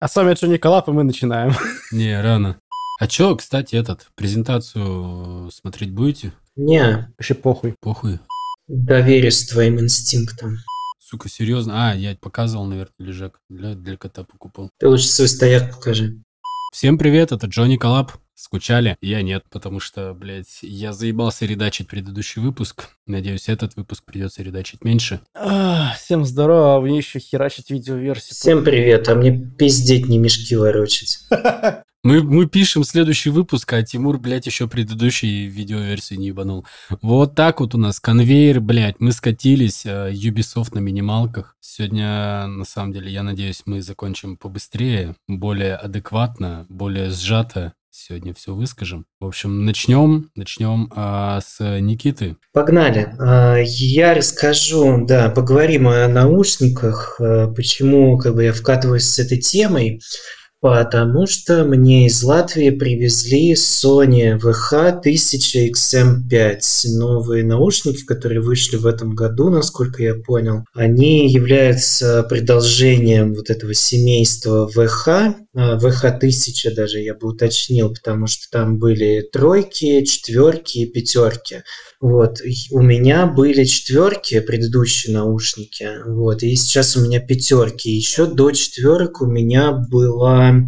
А с вами Джонни Коллап, и мы начинаем. Не, рано. А чё, кстати, этот, презентацию смотреть будете? Не, Вообще похуй. Похуй. доверюсь твоим инстинктам. Сука, серьезно? А, я показывал, наверное, лежак. Для, для кота покупал. Ты лучше свой стояк покажи. Всем привет, это Джонни Коллаб. Скучали? Я нет, потому что, блядь, я заебался редачить предыдущий выпуск. Надеюсь, этот выпуск придется редачить меньше. А, всем здорово, а вы еще херачить видеоверсию. Всем привет, а мне пиздеть не мешки ворочать. Мы, мы пишем следующий выпуск, а Тимур, блядь, еще предыдущий видеоверсию не ебанул. Вот так вот у нас конвейер, блядь, мы скатились, э, Ubisoft на минималках. Сегодня, на самом деле, я надеюсь, мы закончим побыстрее, более адекватно, более сжато. Сегодня все выскажем. В общем, начнем, начнем а, с Никиты. Погнали. А, Я расскажу, да, поговорим о наушниках, а, почему как бы я вкатываюсь с этой темой. Потому что мне из Латвии привезли Sony VH1000XM5. Новые наушники, которые вышли в этом году, насколько я понял. Они являются продолжением вот этого семейства VH. А, VH1000 даже я бы уточнил, потому что там были тройки, четверки и пятерки. Вот, у меня были четверки, предыдущие наушники, вот, и сейчас у меня пятерки. Еще до четверок у меня была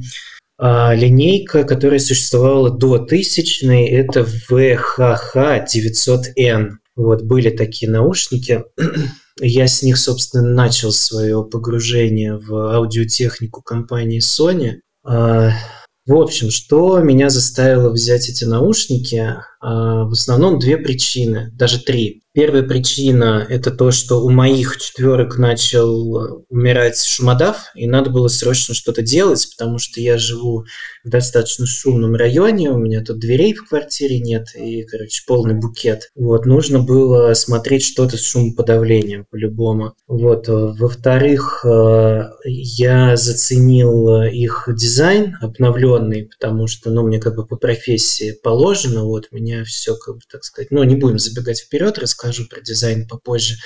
а, линейка, которая существовала до тысячной, это VHH 900N. Вот, были такие наушники. Я с них, собственно, начал свое погружение в аудиотехнику компании Sony. А, В общем, что меня заставило взять эти наушники? А, В основном две причины, даже три. Первая причина – это то, что у моих четверок начал э, умирать шумодав, и надо было срочно что-то делать, потому что я живу в достаточно шумном районе, у меня тут дверей в квартире нет, и, короче, полный букет. Вот, нужно было смотреть что-то с шумоподавлением по-любому. Вот, э, во-вторых, э, я заценил их дизайн обновленный, потому что, ну, мне как бы по профессии положено, вот, меня все, как бы, так сказать, ну, не будем забегать вперед, расскажу про дизайн попозже.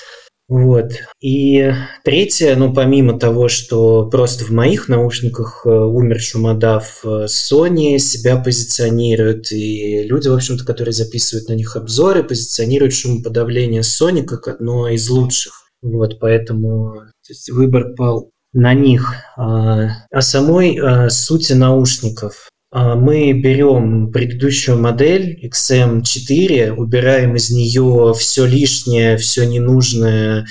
Вот. И третье, ну, помимо того, что просто в моих наушниках э, умер шумодав, э, Sony себя позиционирует, и люди, в общем-то, которые записывают на них обзоры, позиционируют шумоподавление Sony как одно из лучших. Вот, поэтому выбор пал на них. А о самой а, сути наушников. А, Мы берем предыдущую модель XM4, убираем из нее все лишнее, все ненужное,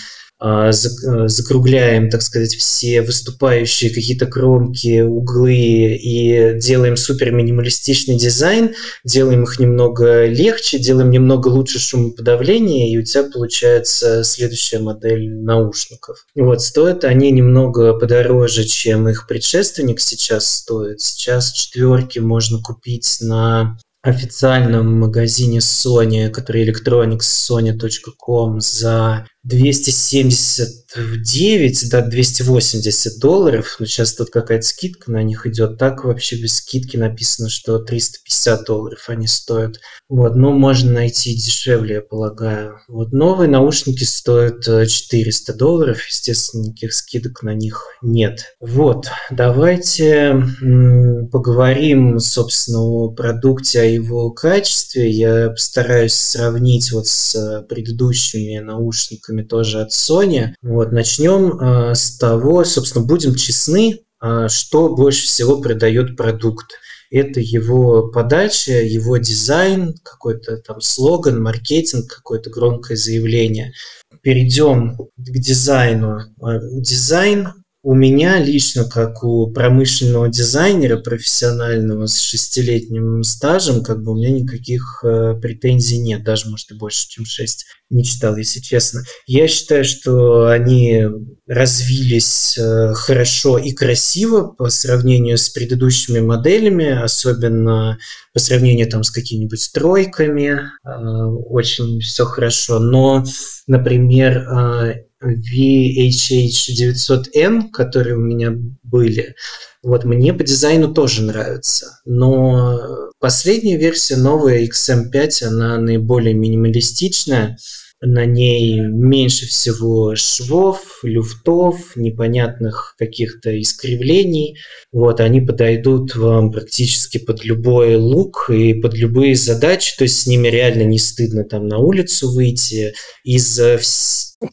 закругляем, так сказать, все выступающие какие-то кромки, углы и делаем супер минималистичный дизайн, делаем их немного легче, делаем немного лучше шумоподавление, и у тебя получается следующая модель наушников. Вот, стоят они немного подороже, чем их предшественник сейчас стоит. Сейчас четверки можно купить на официальном магазине Sony, который electronicssony.com за 279 до 280 долларов. Но сейчас тут какая-то скидка на них идет. Так вообще без скидки написано, что 350 долларов они стоят. Вот, но можно найти дешевле, я полагаю. Вот новые наушники стоят э, 400 долларов. Естественно, никаких скидок на них нет. Вот, давайте поговорим, собственно, о продукте, о его качестве. Я постараюсь сравнить вот с э, предыдущими наушниками тоже от Sony. Вот, начнем э, с того, собственно, будем честны, э, что больше всего продает продукт. Это его подача, его дизайн, какой-то там слоган, маркетинг, какое-то громкое заявление. Перейдем к дизайну. Э, Дизайн у меня лично, как у промышленного дизайнера профессионального с шестилетним стажем, как бы у меня никаких э, претензий нет, даже, может, и больше, чем шесть. Не читал, если честно. Я считаю, что они развились э, хорошо и красиво по сравнению с предыдущими моделями, особенно по сравнению там с какими-нибудь тройками. Э, очень все хорошо. Но, например, э, VHH900N, которые у меня были, вот мне по дизайну тоже нравится. Но последняя версия, новая XM5, она наиболее минималистичная. На ней меньше всего швов, люфтов, непонятных каких-то искривлений. Вот, они подойдут вам практически под любой лук и под любые задачи, то есть с ними реально не стыдно там на улицу выйти. Из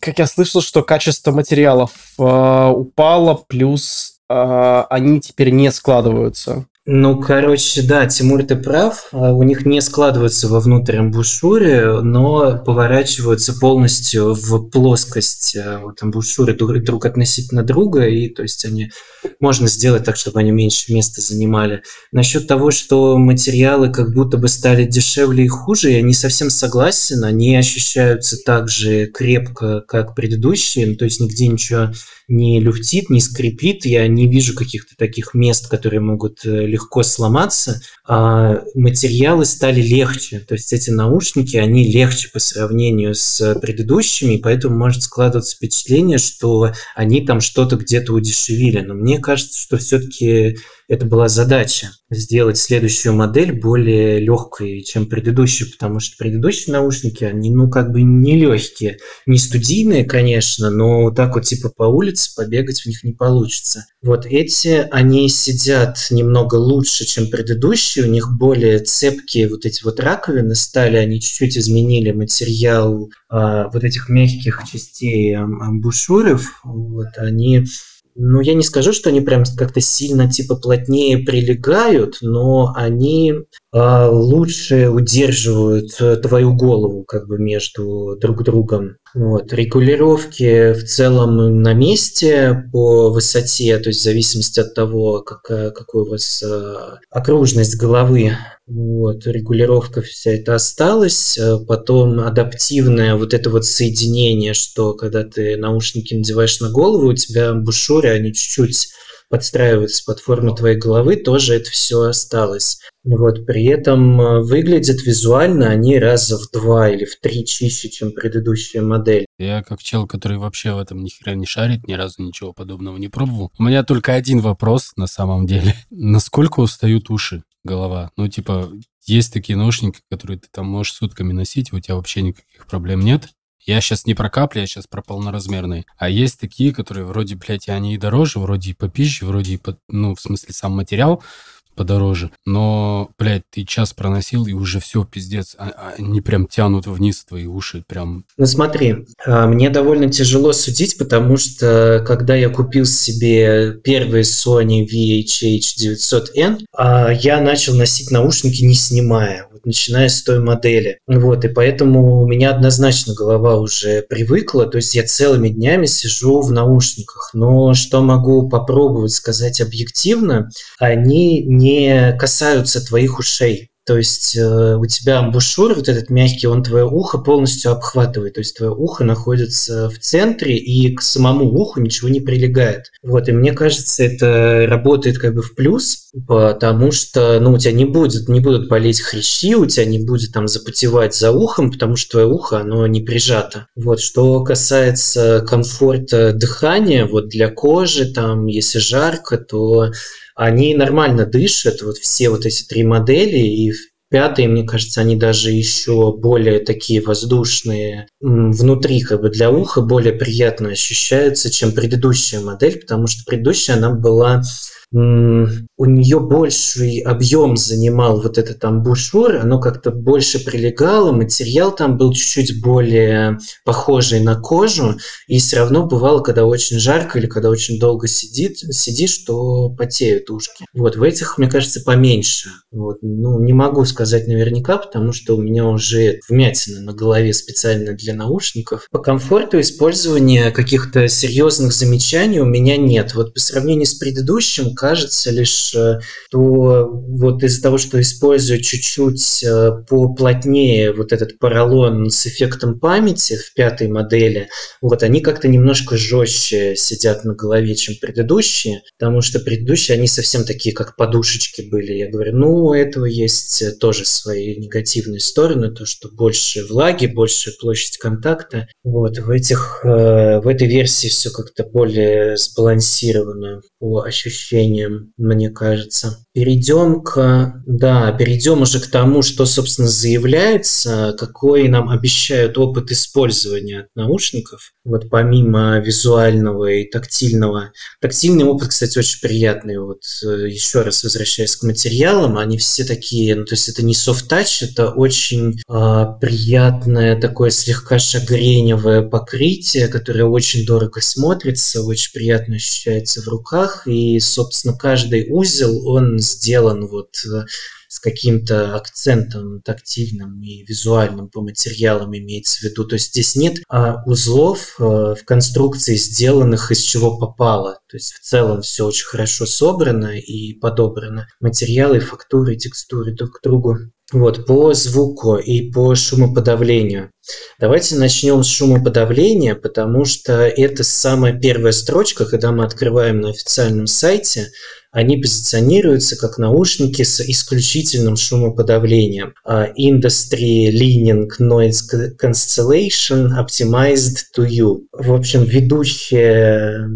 как я слышал, что качество материалов э, упало, плюс э, они теперь не складываются. Ну, короче, да, Тимур, ты прав. А, у них не складываются во внутреннем бушюре, но поворачиваются полностью в плоскость а, вот, амбушюры друг, друг относительно друга, и то есть они можно сделать так, чтобы они меньше места занимали. Насчет того, что материалы как будто бы стали дешевле и хуже, я не совсем согласен. Они ощущаются так же крепко, как предыдущие, ну, то есть нигде ничего не люфтит, не скрипит. Я не вижу каких-то таких мест, которые могут э, легко сломаться. А материалы стали легче. То есть эти наушники, они легче по сравнению с предыдущими, поэтому может складываться впечатление, что они там что-то где-то удешевили. Но мне кажется, что все-таки это была задача сделать следующую модель более легкой, чем предыдущую, потому что предыдущие наушники, они, ну, как бы не легкие, не студийные, конечно, но вот так вот типа по улице побегать в них не получится. Вот эти, они сидят немного лучше, чем предыдущие, у них более цепкие вот эти вот раковины стали, они чуть-чуть изменили материал а, вот этих мягких частей амбушюров, вот они ну, я не скажу, что они прям как-то сильно типа плотнее прилегают, но они э, лучше удерживают э, твою голову как бы между друг другом. Вот. Регулировки в целом на месте по высоте, то есть в зависимости от того, какая, какой у вас э, окружность головы вот, регулировка вся это осталась. Э, потом адаптивное вот это вот соединение, что когда ты наушники надеваешь на голову, у тебя бушюры, они чуть-чуть подстраиваются под форму твоей головы, тоже это все осталось. Вот, при этом э, выглядят визуально они раза в два или в три чище, чем предыдущая модель. Я как чел, который вообще в этом ни хера не шарит, ни разу ничего подобного не пробовал. У меня только один вопрос на самом деле. Насколько устают уши? Голова. Ну, типа, есть такие наушники, которые ты там можешь сутками носить, у тебя вообще никаких проблем нет. Я сейчас не про капли, я сейчас про полноразмерные. А есть такие, которые вроде, блядь, они и дороже, вроде и по пище, вроде и по, ну, в смысле, сам материал, подороже. Но, блядь, ты час проносил, и уже все, пиздец. А, а, они прям тянут вниз твои уши, прям... Ну смотри, а, мне довольно тяжело судить, потому что когда я купил себе первый Sony VHH900N, я начал носить наушники не снимая начиная с той модели. Вот, и поэтому у меня однозначно голова уже привыкла, то есть я целыми днями сижу в наушниках. Но что могу попробовать сказать объективно, они не касаются твоих ушей. То есть э, у тебя амбушюр, вот этот мягкий, он твое ухо полностью обхватывает. То есть твое ухо находится в центре, и к самому уху ничего не прилегает. Вот, и мне кажется, это работает как бы в плюс, потому что, ну, у тебя не будет, не будут болеть хрящи, у тебя не будет там запотевать за ухом, потому что твое ухо, оно не прижато. Вот, что касается комфорта дыхания, вот для кожи, там, если жарко, то они нормально дышат, вот все вот эти три модели, и в пятой, мне кажется, они даже еще более такие воздушные внутри, как бы для уха более приятно ощущаются, чем предыдущая модель, потому что предыдущая она была у нее больший объем занимал вот этот там бушур, оно как-то больше прилегало, материал там был чуть-чуть более похожий на кожу, и все равно бывало, когда очень жарко или когда очень долго сидит, сидишь, что потеют ушки. Вот, в этих, мне кажется, поменьше. Вот, ну, не могу сказать наверняка, потому что у меня уже вмятина на голове специально для наушников. По комфорту использования каких-то серьезных замечаний у меня нет. Вот по сравнению с предыдущим, кажется лишь, что вот из-за того, что использую чуть-чуть э, поплотнее вот этот поролон с эффектом памяти в пятой модели, вот они как-то немножко жестче сидят на голове, чем предыдущие, потому что предыдущие, они совсем такие, как подушечки были. Я говорю, ну, у этого есть тоже свои негативные стороны, то, что больше влаги, больше площадь контакта. Вот, в этих, э, в этой версии все как-то более сбалансировано по ощущениям мне кажется. Перейдем к, да, перейдем уже к тому, что, собственно, заявляется, какой нам обещают опыт использования наушников. Вот помимо визуального и тактильного. Тактильный опыт, кстати, очень приятный. Вот э, еще раз возвращаясь к материалам, они все такие, ну, то есть это не софт-тач, это очень э, приятное такое слегка шагреневое покрытие, которое очень дорого смотрится, очень приятно ощущается в руках. И, собственно, каждый узел, он сделан вот э, с каким-то акцентом тактильным и визуальным по материалам имеется в виду. То есть здесь нет а, узлов а, в конструкции, сделанных из чего попало. То есть в целом все очень хорошо собрано и подобрано. Материалы, фактуры, текстуры друг к другу. Вот, по звуку и по шумоподавлению. Давайте начнем с шумоподавления, потому что это самая первая строчка, когда мы открываем на официальном сайте они позиционируются как наушники с исключительным шумоподавлением. А, Industry Leaning Noise Cancellation Optimized to You. В общем, ведущие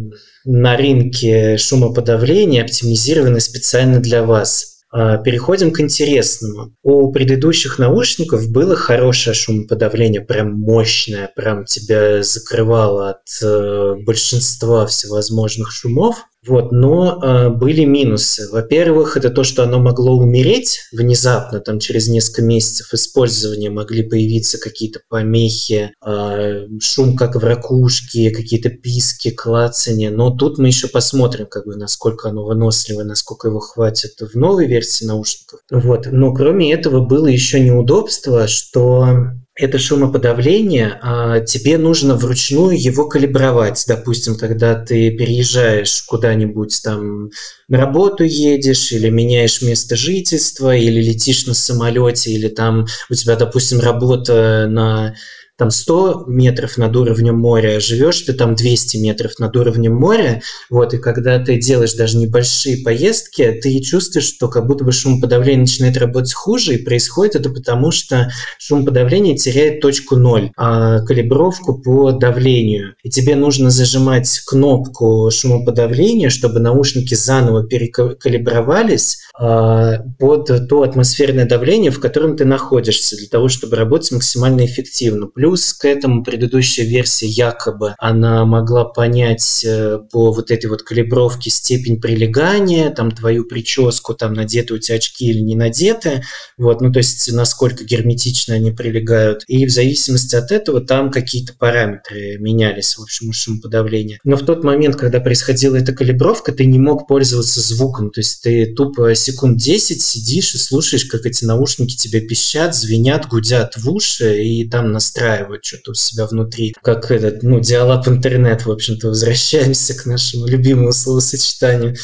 на рынке шумоподавления оптимизированы специально для вас. А, переходим к интересному. У предыдущих наушников было хорошее шумоподавление, прям мощное, прям тебя закрывало от э, большинства всевозможных шумов. Вот, но э, были минусы. Во-первых, это то, что оно могло умереть внезапно, там через несколько месяцев использования могли появиться какие-то помехи, э, шум как в ракушке, какие-то писки, клацания. Но тут мы еще посмотрим, как бы, насколько оно выносливое, насколько его хватит в новой версии наушников. Вот. Но кроме этого было еще неудобство, что это шумоподавление, а тебе нужно вручную его калибровать. Допустим, когда ты переезжаешь куда-нибудь там на работу едешь, или меняешь место жительства, или летишь на самолете, или там у тебя, допустим, работа на там 100 метров над уровнем моря, живешь ты там 200 метров над уровнем моря, вот, и когда ты делаешь даже небольшие поездки, ты чувствуешь, что как будто бы шумоподавление начинает работать хуже, и происходит это потому, что шумоподавление теряет точку ноль, а калибровку по давлению. И тебе нужно зажимать кнопку шумоподавления, чтобы наушники заново перекалибровались а, под то атмосферное давление, в котором ты находишься, для того, чтобы работать максимально эффективно. Плюс Плюс к этому предыдущая версия якобы она могла понять э, по вот этой вот калибровке степень прилегания, там твою прическу, там надеты у тебя очки или не надеты, вот, ну то есть насколько герметично они прилегают. И в зависимости от этого там какие-то параметры менялись, в общем, шумоподавление. Но в тот момент, когда происходила эта калибровка, ты не мог пользоваться звуком, то есть ты тупо секунд 10 сидишь и слушаешь, как эти наушники тебе пищат, звенят, гудят в уши и там настраивают устраивают что-то у себя внутри. Как этот, ну, диалап интернет, в общем-то, возвращаемся к нашему любимому словосочетанию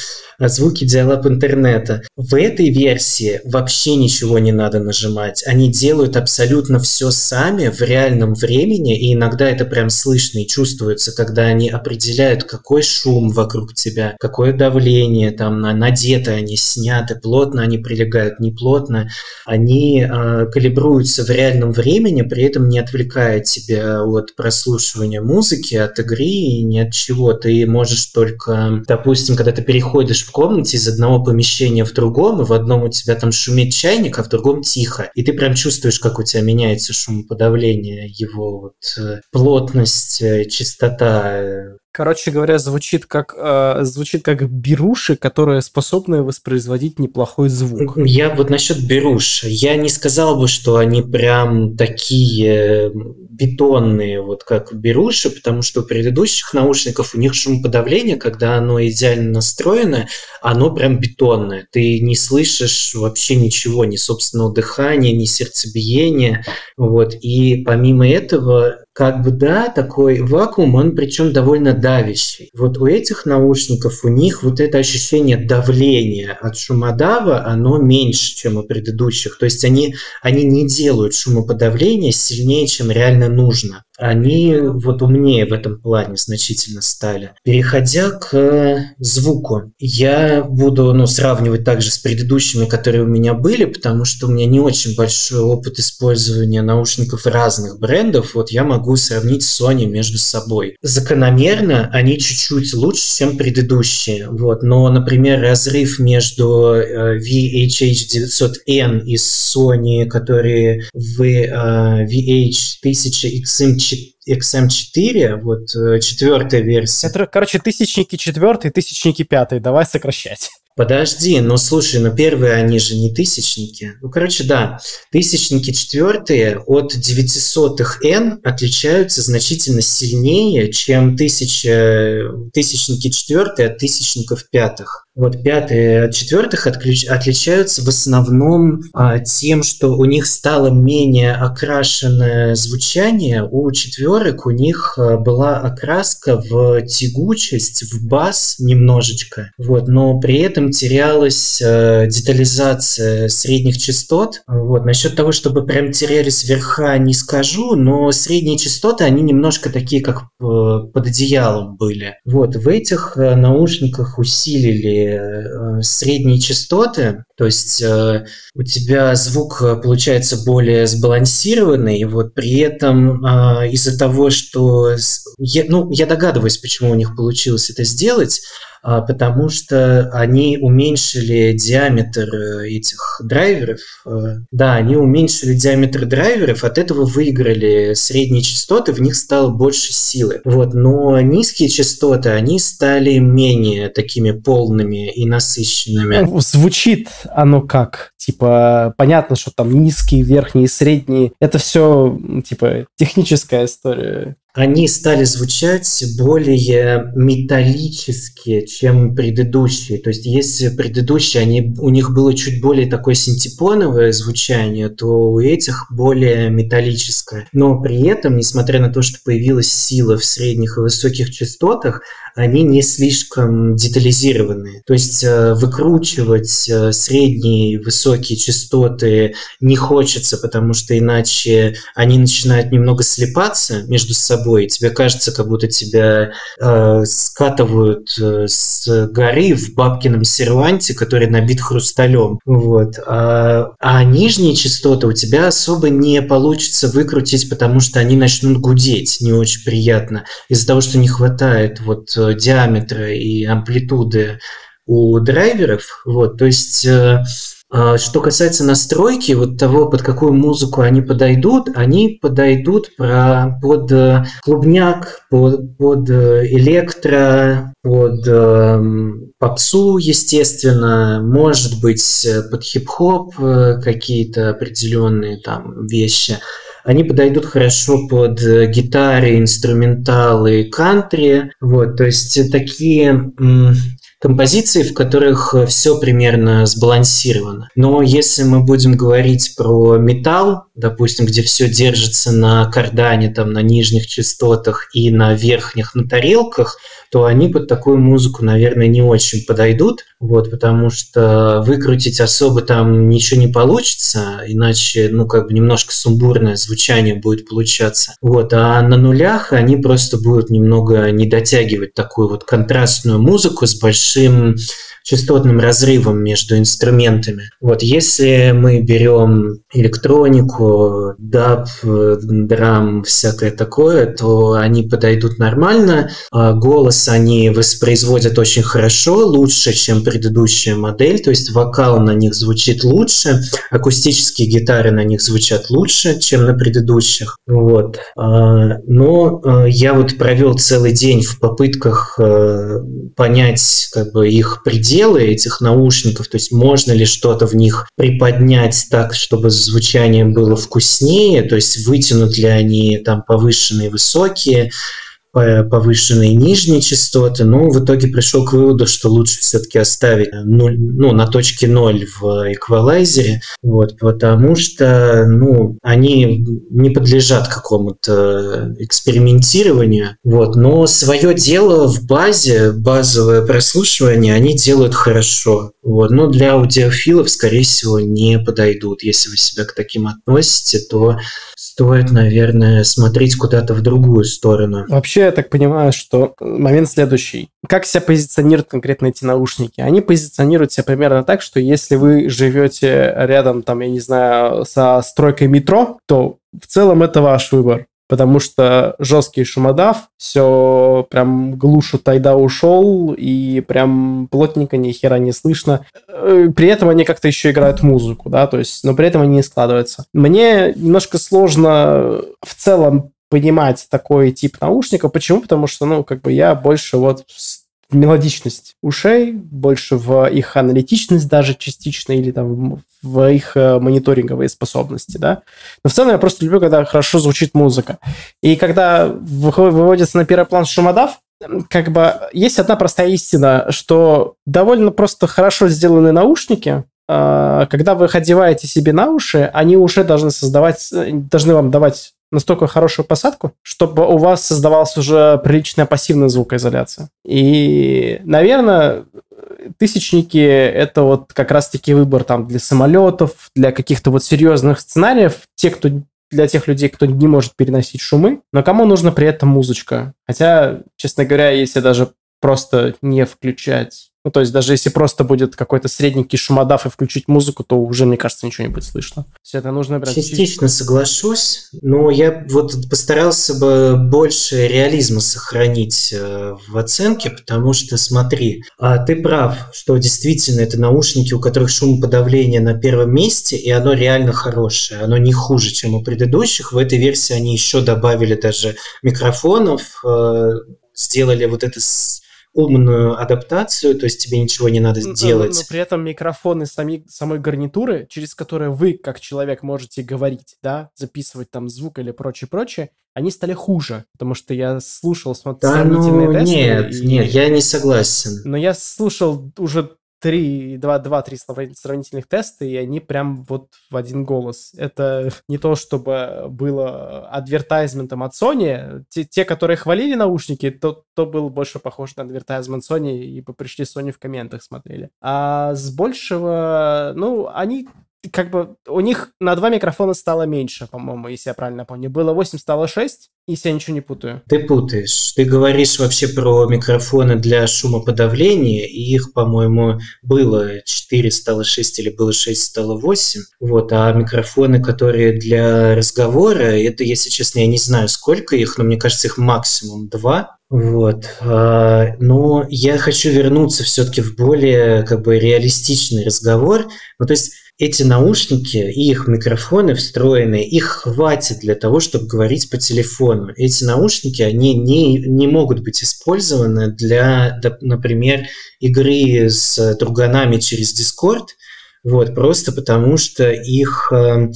звуки диалап интернета. В этой версии вообще ничего не надо нажимать. Они делают абсолютно все сами в реальном времени, и иногда это прям слышно и чувствуется, когда они определяют, какой шум вокруг тебя, какое давление, там, надеты они, сняты, плотно они прилегают, не плотно. Они э, калибруются в реальном времени, при этом не отвлекая тебя от прослушивания музыки, от игры и ни от чего. Ты можешь только, допустим, когда ты переходишь в комнате из одного помещения в другом, и в одном у тебя там шумит чайник, а в другом тихо. И ты прям чувствуешь, как у тебя меняется шумоподавление, его вот э, плотность, э, частота э, Короче говоря, звучит как, э, звучит как беруши, которые способны воспроизводить неплохой звук. Я вот насчет беруш. Я не сказал бы, что они прям такие бетонные, вот как беруши, потому что у предыдущих наушников у них шумоподавление, когда оно идеально настроено, оно прям бетонное. Ты не слышишь вообще ничего, ни собственного дыхания, ни сердцебиения. Вот. И помимо этого как бы да, такой вакуум, он причем довольно давящий. Вот у этих наушников, у них вот это ощущение давления от шумодава, оно меньше, чем у предыдущих. То есть они, они не делают шумоподавление сильнее, чем реально нужно. Они вот умнее в этом плане значительно стали. Переходя к звуку, я буду ну, сравнивать также с предыдущими, которые у меня были, потому что у меня не очень большой опыт использования наушников разных брендов. Вот я могу сравнить Sony между собой. Закономерно они чуть-чуть лучше, чем предыдущие. Вот. Но, например, разрыв между э, VHH900N и Sony, которые в VH1000XM4 XM4, вот э, четвертая версия. Это, короче, тысячники четвертый, тысячники пятый. Давай сокращать. Подожди, ну слушай, ну первые они же не тысячники. Ну, короче, да, тысячники четвертые от 900-х N отличаются значительно сильнее, чем тысяча, тысячники четвертые от тысячников пятых. Вот пятые от четвертых отключ... отличаются в основном а, тем, что у них стало менее окрашенное звучание. У четверок у них а, была окраска в тягучесть, в бас немножечко. Вот, но при этом терялась а, детализация средних частот. Вот, насчет того, чтобы прям терялись верха, не скажу, но средние частоты, они немножко такие, как а, под одеялом были. Вот, в этих а, наушниках усилили Э, средние частоты, то есть э, у тебя звук э, получается более сбалансированный, и вот при этом из-за того, что я, ну я догадываюсь, почему у них получилось это сделать, потому что они уменьшили диаметр э, этих драйверов. Э, да, они уменьшили диаметр драйверов, от этого выиграли средние частоты, в них стало больше силы. Вот, но низкие частоты, они стали менее такими полными и насыщенными. Ну, звучит оно как? Типа, понятно, что там низкие, верхние, средние. Это все, типа, техническая история они стали звучать более металлические, чем предыдущие. То есть, если предыдущие, они, у них было чуть более такое синтепоновое звучание, то у этих более металлическое. Но при этом, несмотря на то, что появилась сила в средних и высоких частотах, они не слишком детализированные. То есть э, выкручивать э, средние высокие частоты не хочется, потому что иначе они начинают немного слепаться между собой. Тебе кажется, как будто тебя э, скатывают э, с горы в бабкином серванте, который набит хрусталем. Вот. А, а нижние частоты у тебя особо не получится выкрутить, потому что они начнут гудеть не очень приятно из-за того, что не хватает вот диаметра и амплитуды у драйверов. Вот, то есть э, э, что касается настройки, вот того, под какую музыку они подойдут, они подойдут про, под э, клубняк, под, под электро, под э, попсу, естественно, может быть, под хип-хоп какие-то определенные там вещи они подойдут хорошо под э, гитары, инструменталы, кантри. Вот, то есть такие композиции, в которых э, все примерно сбалансировано. Но если мы будем говорить про металл, допустим, где все держится на кардане, там, на нижних частотах и на верхних, на тарелках, то они под такую музыку, наверное, не очень подойдут, вот, потому что выкрутить особо там ничего не получится, иначе, ну, как бы немножко сумбурное звучание будет получаться. Вот, а на нулях они просто будут немного не дотягивать такую вот контрастную музыку с большим частотным разрывом между инструментами. Вот если мы берем электронику, даб, драм, всякое такое, то они подойдут нормально. А голос они воспроизводят очень хорошо, лучше, чем предыдущая модель, то есть вокал на них звучит лучше, акустические гитары на них звучат лучше, чем на предыдущих. Вот. А, но а, я вот провел целый день в попытках понять как бы их пределы этих наушников, то есть можно ли что-то в них приподнять так, чтобы звучание было вкуснее, то есть вытянут ли они там повышенные, высокие, повышенные нижние частоты, но в итоге пришел к выводу, что лучше все-таки оставить 0, ну, на точке 0 в эквалайзере, вот, потому что ну, они не подлежат какому-то экспериментированию, вот, но свое дело в базе, базовое прослушивание они делают хорошо, вот, но для аудиофилов, скорее всего, не подойдут. Если вы себя к таким относите, то стоит, наверное, смотреть куда-то в другую сторону. Вообще, я так понимаю, что момент следующий. Как себя позиционируют конкретно эти наушники? Они позиционируют себя примерно так, что если вы живете рядом, там, я не знаю, со стройкой метро, то в целом это ваш выбор потому что жесткий шумодав, все прям глушу тайда ушел, и прям плотненько ни хера не слышно. Э, при этом они как-то еще играют музыку, да, то есть, но при этом они не складываются. Мне немножко сложно в целом понимать такой тип наушника. Почему? Потому что, ну, как бы я больше вот мелодичность ушей, больше в их аналитичность даже частично, или там в их э, мониторинговые способности, да. Но в целом я просто люблю, когда хорошо звучит музыка. И когда выводится на первый план шумодав, как бы есть одна простая истина, что довольно просто хорошо сделанные наушники, а, когда вы их одеваете себе на уши, они уже должны создавать, э, должны вам давать настолько хорошую посадку, чтобы у вас создавалась уже приличная пассивная звукоизоляция. И, наверное, тысячники — это вот как раз-таки выбор там для самолетов, для каких-то вот серьезных сценариев. Те, кто для тех людей, кто не может переносить шумы, но кому нужна при этом музычка. Хотя, честно говоря, если даже просто не включать ну, то есть даже если просто будет какой-то средненький шумодав и включить музыку, то уже, мне кажется, ничего не будет слышно. Все это нужно прям... Частично соглашусь, но я вот постарался бы больше реализма сохранить э, в оценке, потому что, смотри, а ты прав, что действительно это наушники, у которых шумоподавление на первом месте, и оно реально хорошее, оно не хуже, чем у предыдущих. В этой версии они еще добавили даже микрофонов, э, сделали вот это умную адаптацию, то есть тебе ничего не надо делать. Но, но при этом микрофоны сами, самой гарнитуры, через которые вы, как человек, можете говорить, да, записывать там звук или прочее-прочее, они стали хуже, потому что я слушал смотрел да, сравнительные ну, тесты. Нет, и... нет, я не согласен. Но я слушал уже три, два, два-три сравнительных теста, и они прям вот в один голос. Это не то, чтобы было адвертайзментом от Sony. Те, те которые хвалили наушники, то, то был больше похож на адвертайзмент Sony, и пришли Sony в комментах смотрели. А с большего, ну, они как бы у них на два микрофона стало меньше, по-моему, если я правильно помню. Было 8, стало 6, если я ничего не путаю. Ты путаешь. Ты говоришь вообще про микрофоны для шумоподавления, и их, по-моему, было 4, стало 6, или было 6, стало 8. Вот, а микрофоны, которые для разговора, это, если честно, я не знаю, сколько их, но мне кажется, их максимум 2. Вот. А, но я хочу вернуться все-таки в более как бы реалистичный разговор. Ну, то есть эти наушники и их микрофоны встроенные, их хватит для того, чтобы говорить по телефону. Эти наушники, они не, не могут быть использованы для, например, игры с друганами через Discord, вот, просто потому что их э,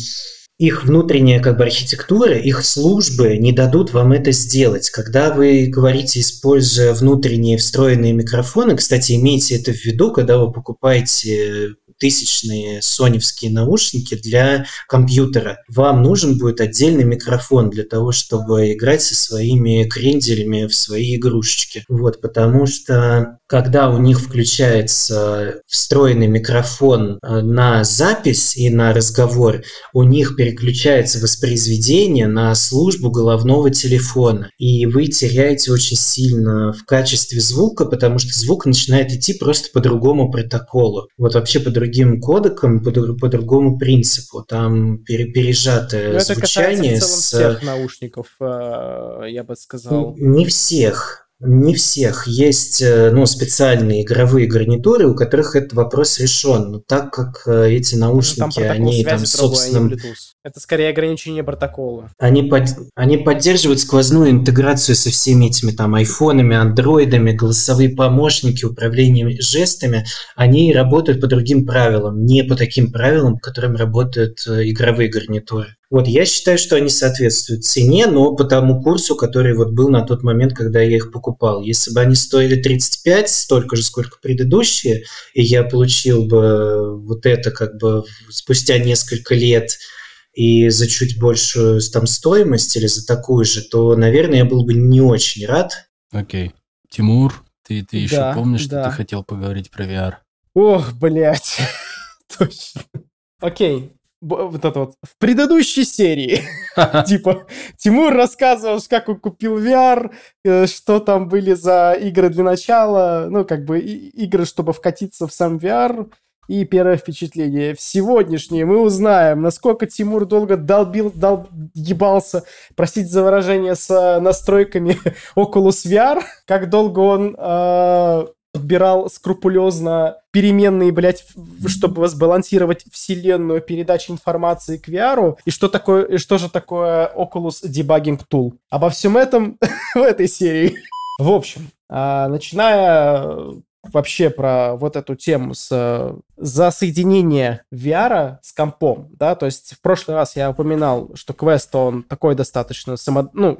их внутренняя как бы архитектура, их службы не дадут вам это сделать. Когда вы говорите, используя внутренние встроенные микрофоны, кстати, имейте это в виду, когда вы покупаете тысячные соневские наушники для компьютера. Вам нужен будет отдельный микрофон для того, чтобы играть со своими кренделями в свои игрушечки. Вот, потому что когда у них включается встроенный микрофон э, на запись и на разговор, у них переключается воспроизведение на службу головного телефона. И вы теряете очень сильно в качестве звука, потому что звук начинает идти просто по другому протоколу. Вот вообще по другим кодекам, по, по другому принципу. Там пере, пережатое Но звучание. Это касается в целом с... всех наушников, э, я бы сказал. Не всех. Не всех. Есть э, ну, специальные игровые гарнитуры, у которых этот вопрос решен. Но так как э, эти ну, наушники, там они там а собственно... Это скорее ограничение протокола. Они, под... они поддерживают сквозную интеграцию со всеми этими там айфонами, андроидами, голосовые помощники, управлением жестами. Они работают по другим правилам, не по таким правилам, по которым работают э, игровые гарнитуры. Вот, я считаю, что они соответствуют цене, но по тому курсу, который вот был на тот момент, когда я их покупал. Если бы они стоили 35, столько же, сколько предыдущие, и я получил бы вот это как бы спустя несколько лет и за чуть большую там стоимость или за такую же, то, наверное, я был бы не очень рад. Окей. Okay. Тимур, ты, ты еще да, помнишь, да. что ты хотел поговорить про VR? Ох, блядь. Точно. Окей, вот это вот, в предыдущей серии, типа, Тимур рассказывал, как он купил VR, э, что там были за игры для начала, ну, как бы игры, чтобы вкатиться в сам VR, и первое впечатление. В сегодняшнее мы узнаем, насколько Тимур долго долбил, дол, ебался, простите за выражение, с э, настройками Oculus VR, как долго он э, подбирал скрупулезно переменные, блядь, чтобы сбалансировать вселенную передачи информации к VR, и что такое, и что же такое Oculus Debugging Tool. Обо всем этом в этой серии. В общем, а, начиная вообще про вот эту тему с за соединение VR с компом, да, то есть в прошлый раз я упоминал, что Quest, он такой достаточно само, ну,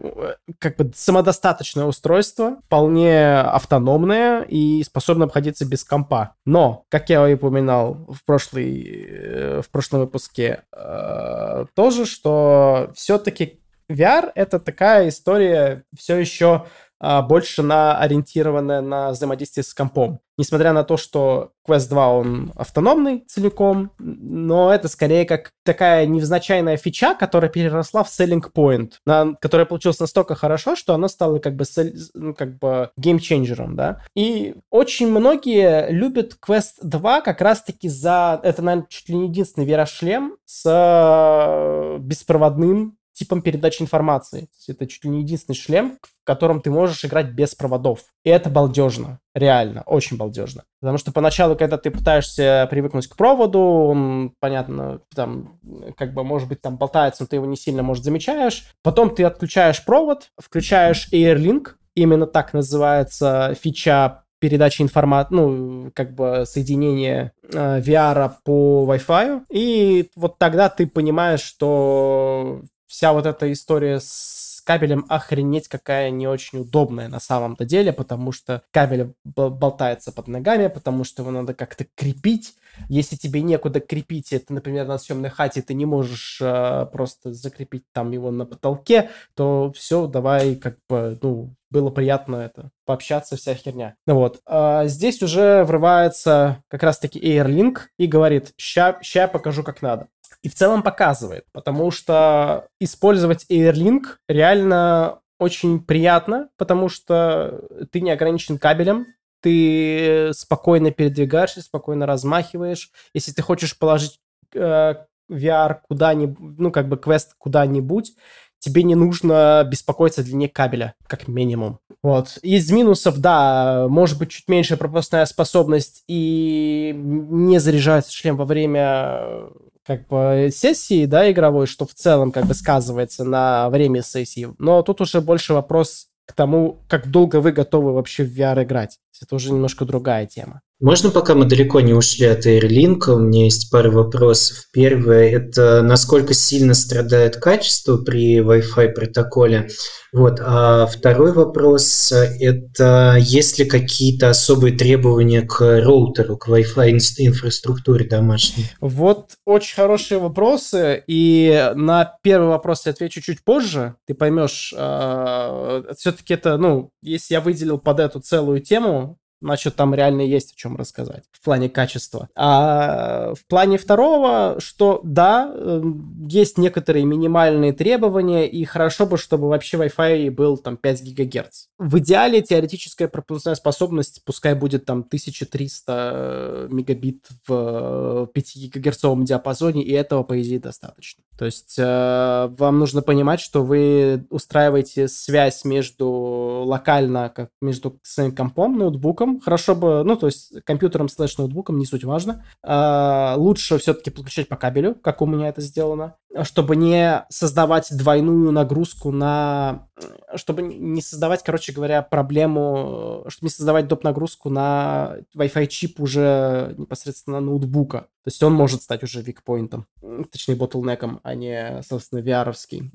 как бы самодостаточное устройство, вполне автономное и способно обходиться без компа. Но, как я и упоминал в, прошлый, э, в прошлом выпуске, э, тоже, что все-таки VR это такая история все еще больше на ориентированная на взаимодействие с компом. Несмотря на то, что Quest 2, он автономный целиком, но это скорее как такая невзначайная фича, которая переросла в selling point, на, которая получилась настолько хорошо, что она стала как бы, ну, как бы геймченджером, да. И очень многие любят Quest 2 как раз-таки за... Это, наверное, чуть ли не единственный VR-шлем с э, беспроводным типом передачи информации. Это чуть ли не единственный шлем, в котором ты можешь играть без проводов. И это балдежно. Реально, очень балдежно. Потому что поначалу, когда ты пытаешься привыкнуть к проводу, он, понятно, там, как бы, может быть, там болтается, но ты его не сильно, может, замечаешь. Потом ты отключаешь провод, включаешь AirLink, именно так называется фича передачи информации, ну, как бы соединение э, VR по Wi-Fi. И вот тогда ты понимаешь, что вся вот эта история с кабелем охренеть какая не очень удобная на самом-то деле, потому что кабель болтается под ногами, потому что его надо как-то крепить. Если тебе некуда крепить, это, например, на съемной хате ты не можешь э, просто закрепить там его на потолке, то все, давай как бы, ну, было приятно это пообщаться, вся херня. Ну вот. А здесь уже врывается как раз-таки AirLink и говорит, ща, ща покажу, как надо и в целом показывает, потому что использовать AirLink реально очень приятно, потому что ты не ограничен кабелем, ты спокойно передвигаешься, спокойно размахиваешь. Если ты хочешь положить э, VR куда-нибудь, ну, как бы квест куда-нибудь, тебе не нужно беспокоиться о длине кабеля, как минимум. Вот. Из минусов, да, может быть чуть меньше пропускная способность и не заряжается шлем во время как бы сессии, да, игровой, что в целом как бы сказывается на время сессии. Но тут уже больше вопрос к тому, как долго вы готовы вообще в VR играть. Это уже немножко другая тема. Можно, пока мы далеко не ушли от AirLink, у меня есть пара вопросов. Первое – это насколько сильно страдает качество при Wi-Fi протоколе. Вот. А второй вопрос – это есть ли какие-то особые требования к роутеру, к Wi-Fi инфраструктуре домашней? Вот очень хорошие вопросы. И на первый вопрос я отвечу чуть позже. Ты поймешь, э, а, все-таки это, ну, если я выделил под эту целую тему, значит, там реально есть о чем рассказать в плане качества. А в плане второго, что да, эм, есть некоторые минимальные требования, и хорошо бы, чтобы вообще Wi-Fi был там 5 ГГц. В идеале теоретическая пропускная способность пускай будет там 1300 э, мегабит в 5 гигагерцовом диапазоне, и этого, по идее, достаточно. То есть э, вам нужно понимать, что вы устраиваете связь между локально, как между своим компом, ноутбуком. Хорошо бы, ну, то есть компьютером слэш ноутбуком, не суть важно. Э, лучше все-таки подключать по кабелю, как у меня это сделано, чтобы не создавать двойную нагрузку на... Чтобы не создавать, короче говоря, проблему, чтобы не создавать доп. нагрузку на Wi-Fi чип уже непосредственно ноутбука. То есть он может стать уже викпоинтом, точнее, ботлнеком, а не, собственно, VR-овский,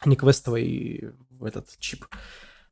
а не квестовый этот чип.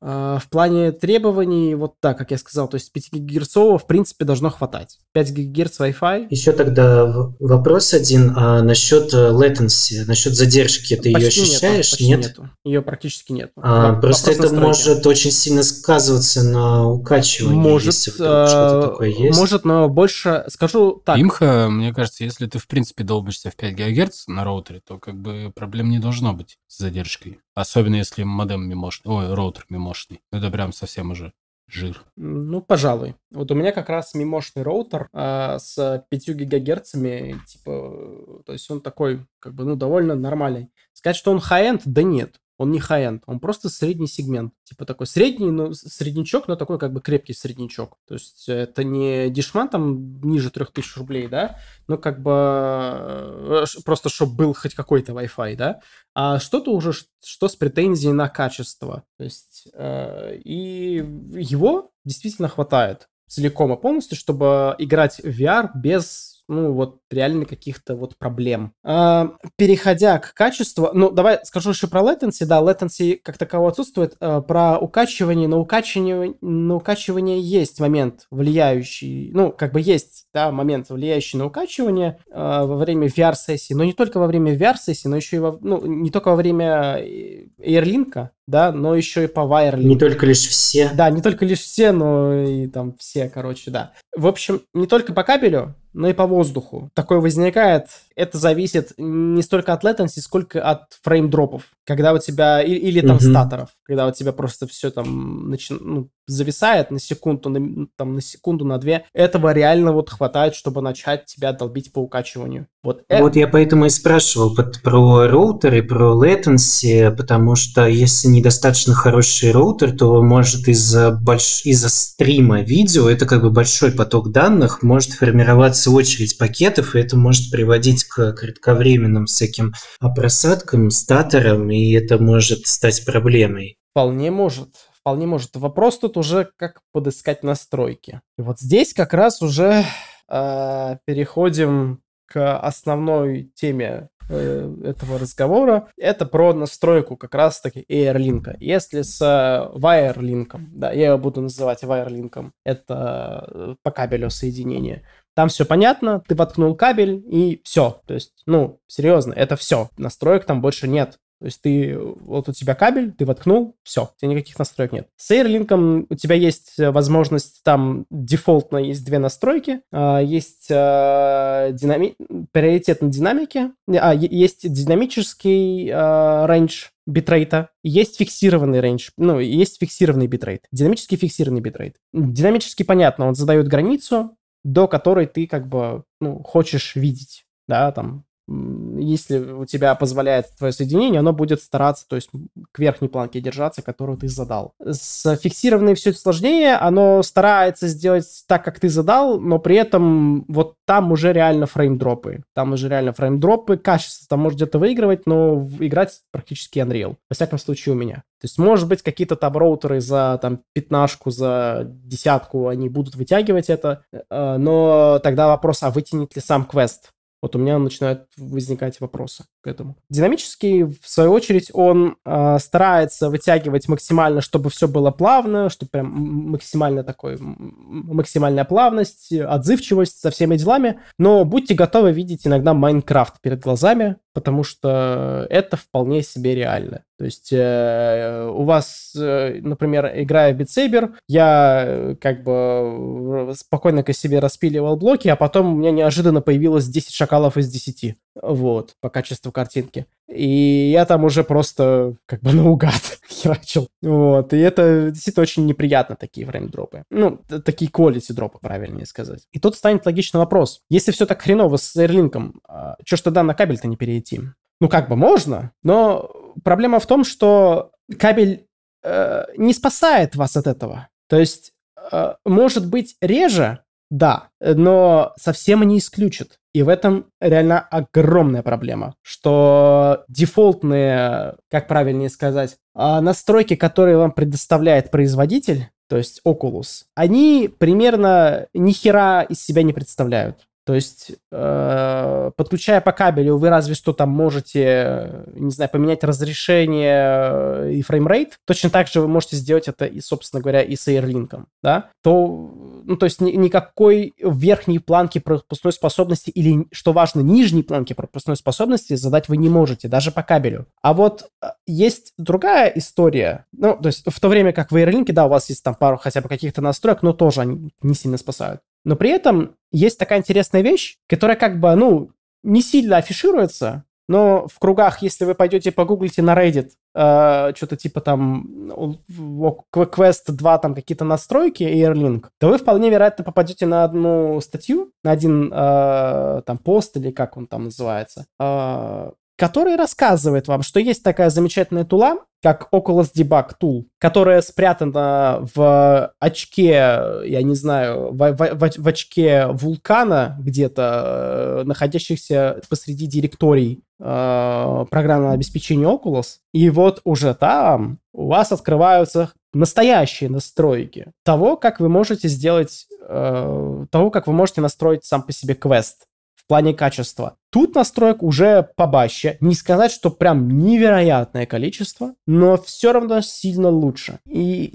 А, в плане требований, вот так, как я сказал, то есть 5 ГГц в принципе должно хватать. 5 ГГц Wi-Fi. Еще тогда вопрос один а насчет э, latency, насчет задержки. Ты почти ее ощущаешь? Нету, нет? Нету. Ее практически нет. А, просто это может очень сильно сказываться на укачивании. Может, если что-то такое есть. Может, но больше скажу так. Имха, мне кажется, если ты в принципе долбишься в 5 ГГц на роутере, то как бы проблем не должно быть с задержкой. Особенно если модем мимошный, ой, роутер мимошный. Это прям совсем уже жир. Ну, пожалуй. Вот у меня как раз мимошный роутер а, с 5 гигагерцами, типа, то есть он такой, как бы, ну, довольно нормальный. Сказать, что он high-end, да нет он не high-end, он просто средний сегмент. Типа такой средний, ну, среднячок, но такой как бы крепкий среднячок. То есть это не дешман там ниже 3000 рублей, да, но как бы э, просто чтобы был хоть какой-то Wi-Fi, да, а что-то уже, что с претензией на качество. То есть э, и его действительно хватает целиком и полностью, чтобы играть в VR без ну, вот реально каких-то вот проблем. А, переходя к качеству, ну, давай скажу еще про latency. Да, latency как такового отсутствует. А, про укачивание, на укачивание, на укачивание есть момент влияющий, ну, как бы есть, да, момент влияющий на укачивание а, во время VR-сессии, но не только во время VR-сессии, но еще и во, ну, не только во время Airlink, да, но еще и по Wirelink. Не только лишь все. Да, не только лишь все, но и там все, короче, да. В общем, не только по кабелю, но и по воздуху. Такое возникает. Это зависит не столько от latency, сколько от фреймдропов. Когда у тебя... Или, или там mm-hmm. статоров. Когда у тебя просто все там начи... ну, зависает на секунду, на, там, на секунду, на две. Этого реально вот хватает, чтобы начать тебя долбить по укачиванию. Вот, это... вот я поэтому и спрашивал про роутеры, про latency, потому что если недостаточно хороший роутер, то может из-за больш... из-за стрима видео, это как бы большой поток данных, может формироваться очередь пакетов, и это может приводить к кратковременным всяким просадкам, статорам, и это может стать проблемой. Вполне может вполне может. Вопрос тут уже, как подыскать настройки. И вот здесь как раз уже э, переходим к основной теме э, этого разговора. Это про настройку как раз-таки AirLink. Если с э, WireLink, да, я его буду называть WireLink, это э, по кабелю соединение, там все понятно, ты воткнул кабель и все. То есть, ну, серьезно, это все. Настроек там больше нет. То есть ты, вот у тебя кабель, ты воткнул, все, у тебя никаких настроек нет. С AirLink у тебя есть э, возможность, там дефолтно есть две настройки, а, есть э, динами... приоритет на динамике, а, есть динамический range битрейта, есть фиксированный рейндж, ну, есть фиксированный битрейт, динамический фиксированный битрейт. Динамически понятно, он задает границу, до которой ты как бы, ну, хочешь видеть, да, там, если у тебя позволяет твое соединение, оно будет стараться, то есть к верхней планке держаться, которую ты задал. С фиксированной все сложнее, оно старается сделать так, как ты задал, но при этом вот там уже реально фреймдропы. Там уже реально фреймдропы, качество там может где-то выигрывать, но играть практически Unreal. Во всяком случае у меня. То есть, может быть, какие-то там роутеры за там пятнашку, за десятку они будут вытягивать это, э, но тогда вопрос, а вытянет ли сам квест? Вот у меня начинают возникать вопросы к этому. Динамический, в свою очередь, он э, старается вытягивать максимально, чтобы все было плавно, чтобы прям максимально такой, максимальная плавность, отзывчивость со всеми делами. Но будьте готовы видеть иногда Майнкрафт перед глазами, потому что это вполне себе реально. То есть э, у вас, э, например, играя в Saber, я э, как бы спокойно к себе распиливал блоки, а потом у меня неожиданно появилось 10 шакалов из 10. Вот, по качеству картинки. И я там уже просто как бы наугад херачил. Вот, и это действительно очень неприятно, такие фреймдропы. Ну, такие quality дропы, правильнее сказать. И тут станет логичный вопрос. Если все так хреново с Airlink, а что ж тогда на кабель-то не перейти? Ну, как бы можно, но проблема в том, что кабель э, не спасает вас от этого. То есть, э, может быть, реже, да, но совсем не исключит. И в этом реально огромная проблема, что дефолтные, как правильнее сказать, а, настройки, которые вам предоставляет производитель, то есть Oculus, они примерно ни хера из себя не представляют. То есть, э, подключая по кабелю, вы разве что там можете, не знаю, поменять разрешение и фреймрейт. Точно так же вы можете сделать это, и, собственно говоря, и с Airlink, да? То, ну, то есть ни, никакой верхней планки пропускной способности или, что важно, нижней планки пропускной способности задать вы не можете, даже по кабелю. А вот э, есть другая история. Ну, то есть в то время как в Airlink, да, у вас есть там пару хотя бы каких-то настроек, но тоже они не сильно спасают. Но при этом есть такая интересная вещь, которая как бы, ну, не сильно афишируется, но в кругах, если вы пойдете погуглите на Reddit, э, что-то типа там Quest 2, там какие-то настройки Airlink, то вы вполне вероятно попадете на одну статью, на один э, там пост или как он там называется, э, который рассказывает вам, что есть такая замечательная тула, как Oculus Debug Tool, которая спрятана в очке, я не знаю, в, в, в очке вулкана где-то, э, находящихся посреди директорий э, программного обеспечения Oculus. И вот уже там у вас открываются настоящие настройки того, как вы можете сделать, э, того, как вы можете настроить сам по себе квест в плане качества. Тут настроек уже побаще. Не сказать, что прям невероятное количество, но все равно сильно лучше. И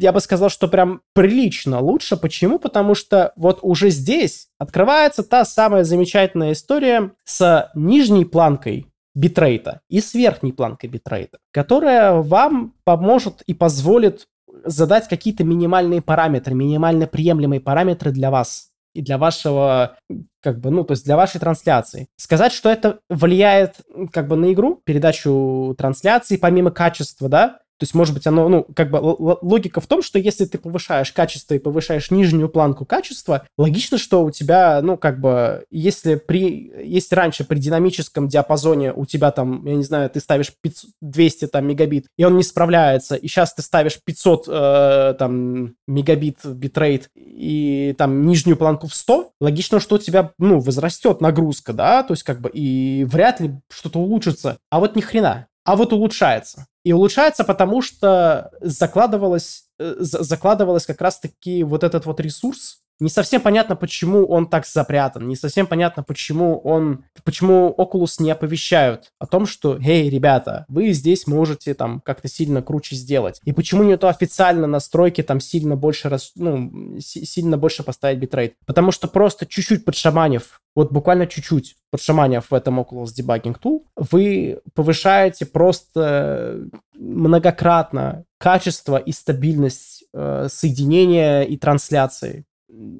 я бы сказал, что прям прилично лучше. Почему? Потому что вот уже здесь открывается та самая замечательная история с нижней планкой битрейта и с верхней планкой битрейта, которая вам поможет и позволит задать какие-то минимальные параметры, минимально приемлемые параметры для вас и для вашего, как бы, ну, то есть для вашей трансляции. Сказать, что это влияет, как бы, на игру, передачу трансляции, помимо качества, да, то есть, может быть, оно, ну, как бы логика в том, что если ты повышаешь качество и повышаешь нижнюю планку качества, логично, что у тебя, ну, как бы, если при, если раньше при динамическом диапазоне у тебя там, я не знаю, ты ставишь 500, 200 там мегабит, и он не справляется, и сейчас ты ставишь 500 э, там мегабит битрейт и там нижнюю планку в 100, логично, что у тебя, ну, возрастет нагрузка, да, то есть как бы и вряд ли что-то улучшится. А вот ни хрена а вот улучшается. И улучшается, потому что закладывалось, э, закладывалось как раз-таки вот этот вот ресурс. Не совсем понятно, почему он так запрятан. Не совсем понятно, почему он, почему Oculus не оповещают о том, что, эй, ребята, вы здесь можете там как-то сильно круче сделать. И почему нету официально настройки там сильно больше, раз, ну, сильно больше поставить битрейт. Потому что просто чуть-чуть подшаманив вот буквально чуть-чуть подшаманив в этом Oculus Debugging Tool, вы повышаете просто многократно качество и стабильность э, соединения и трансляции.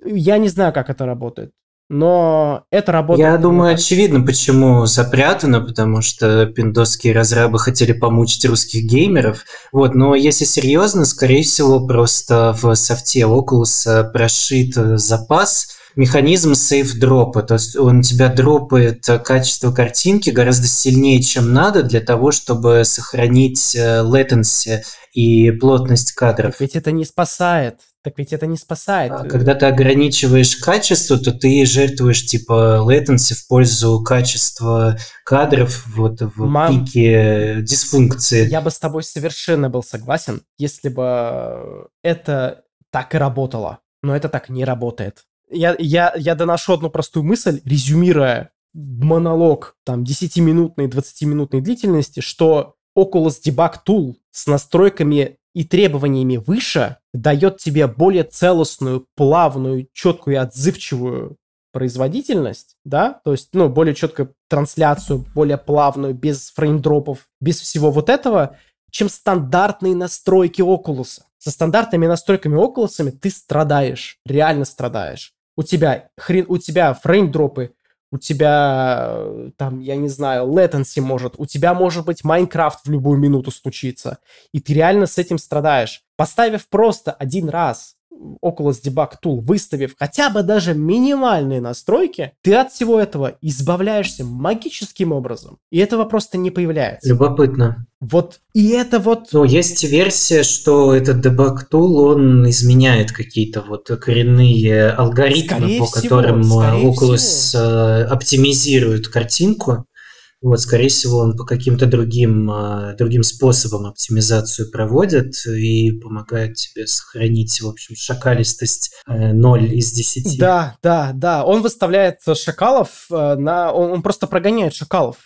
Я не знаю, как это работает но это работает. Я думаю, очевидно, почему запрятано, потому что пиндосские разрабы хотели помучить русских геймеров. Вот, но если серьезно, скорее всего, просто в софте Oculus прошит запас механизм сейф-дропа, то есть он тебя дропает качество картинки гораздо сильнее, чем надо для того, чтобы сохранить э, latency и плотность кадров. Так ведь это не спасает. Так ведь это не спасает. А когда ты ограничиваешь качество, то ты жертвуешь типа latency в пользу качества кадров вот в Мам, пике дисфункции. Я бы с тобой совершенно был согласен, если бы это так и работало. Но это так не работает я, я, я доношу одну простую мысль, резюмируя монолог там 10-минутной, 20-минутной длительности, что Oculus Debug Tool с настройками и требованиями выше дает тебе более целостную, плавную, четкую и отзывчивую производительность, да, то есть, ну, более четкую трансляцию, более плавную, без фреймдропов, без всего вот этого, чем стандартные настройки Oculus. Со стандартными настройками Oculus ты страдаешь, реально страдаешь у тебя хрен, у тебя фреймдропы, у тебя э, там, я не знаю, latency может, у тебя может быть Майнкрафт в любую минуту случиться, и ты реально с этим страдаешь. Поставив просто один раз Oculus Debug Tool, выставив хотя бы даже минимальные настройки, ты от всего этого избавляешься магическим образом. И этого просто не появляется. Любопытно. Вот, и это вот... Ну, есть версия, что этот debug tool, он изменяет какие-то вот коренные алгоритмы, скорее по всего, которым Oculus всего. Э, оптимизирует картинку. Вот, скорее всего, он по каким-то другим, а, другим способам оптимизацию проводит и помогает тебе сохранить, в общем, шакалистость 0 э, из 10. Да, да, да. Он выставляет шакалов э, на... Он, он просто прогоняет шакалов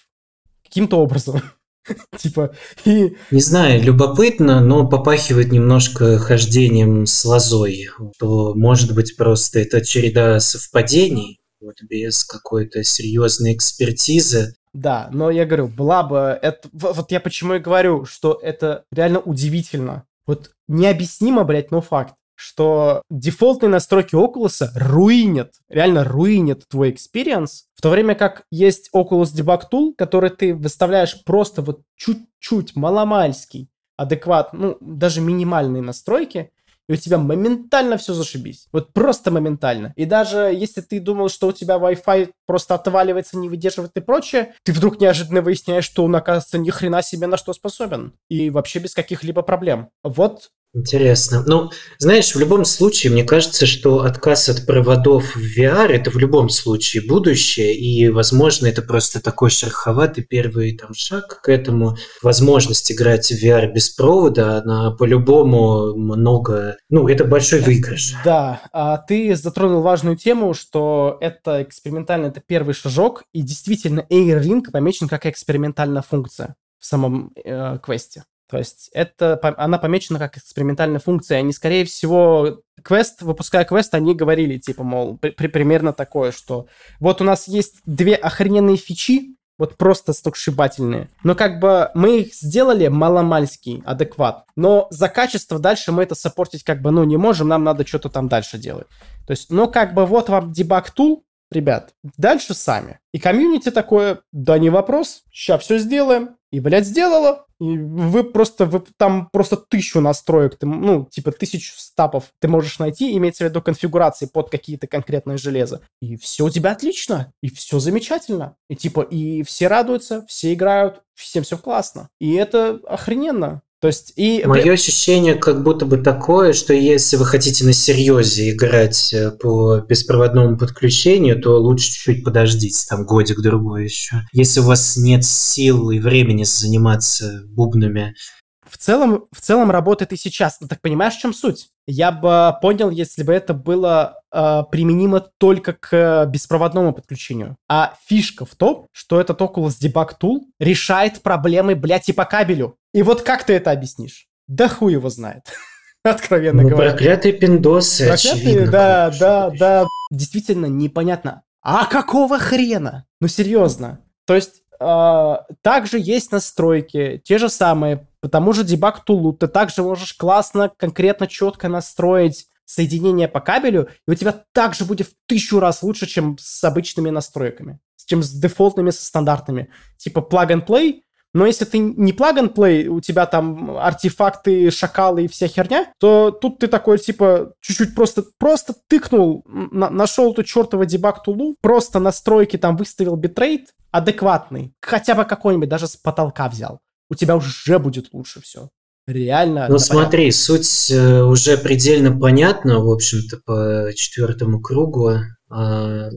каким-то образом. Типа, и... Не знаю, любопытно, но попахивает немножко хождением с лозой. То, может быть, просто это череда совпадений, вот без какой-то серьезной экспертизы. Да, но я говорю, была бы это... Вот я почему и говорю, что это реально удивительно. Вот необъяснимо, блядь, но факт что дефолтные настройки Oculus руинят, реально руинят твой experience, в то время как есть Oculus Debug Tool, который ты выставляешь просто вот чуть-чуть маломальский, адекват, ну, даже минимальные настройки, и у тебя моментально все зашибись. Вот просто моментально. И даже если ты думал, что у тебя Wi-Fi просто отваливается, не выдерживает и прочее, ты вдруг неожиданно выясняешь, что он, оказывается, ни хрена себе на что способен. И вообще без каких-либо проблем. Вот Интересно. Ну, знаешь, в любом случае, мне кажется, что отказ от проводов в VR – это в любом случае будущее, и, возможно, это просто такой шероховатый первый там, шаг к этому. Возможность играть в VR без провода, она по-любому много… Ну, это большой выигрыш. Да, а ты затронул важную тему, что это экспериментально, это первый шажок, и действительно AirLink помечен как экспериментальная функция в самом э, квесте. То есть это, она помечена как экспериментальная функция. Они, скорее всего, квест, выпуская квест, они говорили, типа, мол, при, примерно такое, что вот у нас есть две охрененные фичи, вот просто стокшибательные. Но как бы мы их сделали маломальский, адекват. Но за качество дальше мы это сопортить как бы, ну, не можем, нам надо что-то там дальше делать. То есть, ну, как бы вот вам дебаг тул, ребят, дальше сами. И комьюнити такое, да не вопрос, сейчас все сделаем. И, блядь, сделала. И вы просто, вы там просто тысячу настроек, ты, ну, типа тысячу стапов ты можешь найти, имеется в виду конфигурации под какие-то конкретные железа. И все у тебя отлично, и все замечательно. И типа, и все радуются, все играют, всем все классно. И это охрененно. То есть и... Мое ощущение как будто бы такое, что если вы хотите на серьезе играть э, по беспроводному подключению, то лучше чуть-чуть подождите, там годик-другой еще. Если у вас нет сил и времени заниматься бубнами, в целом, в целом работает и сейчас. Ну, так понимаешь, в чем суть? Я бы понял, если бы это было э, применимо только к беспроводному подключению. А фишка в том, что этот Oculus Debug Tool решает проблемы, блядь, и по кабелю. И вот как ты это объяснишь? Да хуй его знает. Откровенно ну, говоря. Проклятые пиндосы, Проклятые, очевидно. Да, да, да. Действительно непонятно. А какого хрена? Ну, серьезно. То есть, э, также есть настройки, те же самые по тому же дебаг тулу ты также можешь классно, конкретно, четко настроить соединение по кабелю, и у тебя также будет в тысячу раз лучше, чем с обычными настройками, чем с дефолтными, со стандартными. Типа plug and play, но если ты не plug and play, у тебя там артефакты, шакалы и вся херня, то тут ты такой, типа, чуть-чуть просто, просто тыкнул, на, нашел эту чертову дебаг тулу, просто настройки там выставил битрейт адекватный, хотя бы какой-нибудь, даже с потолка взял у тебя уже будет лучше все. Реально. Ну смотри, понятно. суть э, уже предельно понятна, в общем-то, по четвертому кругу. Э,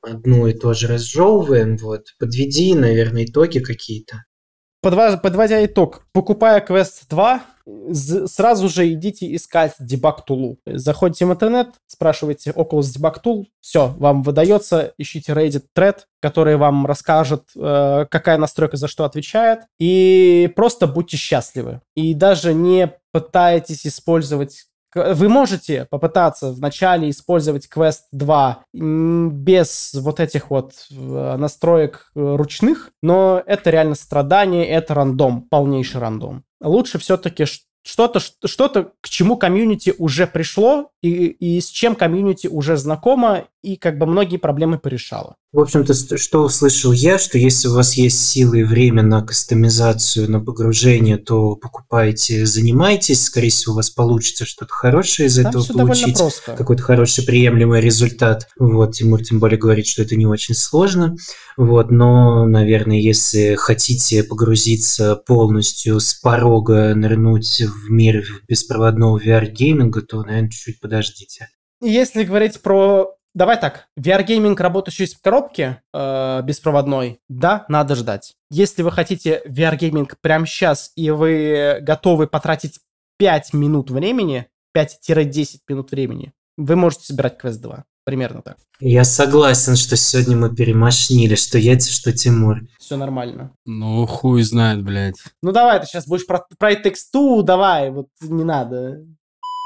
одну и то же разжевываем. Вот. Подведи, наверное, итоги какие-то. Подводя итог, покупая Quest 2, сразу же идите искать дебаг тулу. Заходите в интернет, спрашиваете Oculus Debug Tool, все, вам выдается, ищите Reddit thread, который вам расскажет, э, какая настройка за что отвечает, и просто будьте счастливы. И даже не пытайтесь использовать вы можете попытаться вначале использовать Quest 2 без вот этих вот э, настроек э, ручных, но это реально страдание, это рандом, полнейший рандом. Лучше все-таки что-то, что-то, к чему комьюнити уже пришло и, и с чем комьюнити уже знакомо и как бы многие проблемы порешало. В общем-то, что услышал я, что если у вас есть силы и время на кастомизацию, на погружение, то покупайте, занимайтесь. Скорее всего, у вас получится что-то хорошее из Там этого получить. Какой-то хороший приемлемый результат. Вот, Тимур тем более говорит, что это не очень сложно. Вот, но, наверное, если хотите погрузиться полностью с порога, нырнуть в мир беспроводного VR-гейминга, то, наверное, чуть-чуть подождите. Если говорить про Давай так. VR-гейминг, работающий в коробке, э, беспроводной, да, надо ждать. Если вы хотите VR-гейминг прямо сейчас, и вы готовы потратить 5 минут времени, 5-10 минут времени, вы можете собирать квест 2. Примерно так. Я согласен, что сегодня мы перемашнили, что я, что Тимур. Все нормально. Ну, хуй знает, блядь. Ну давай, ты сейчас будешь про, про тексту, давай, вот не надо.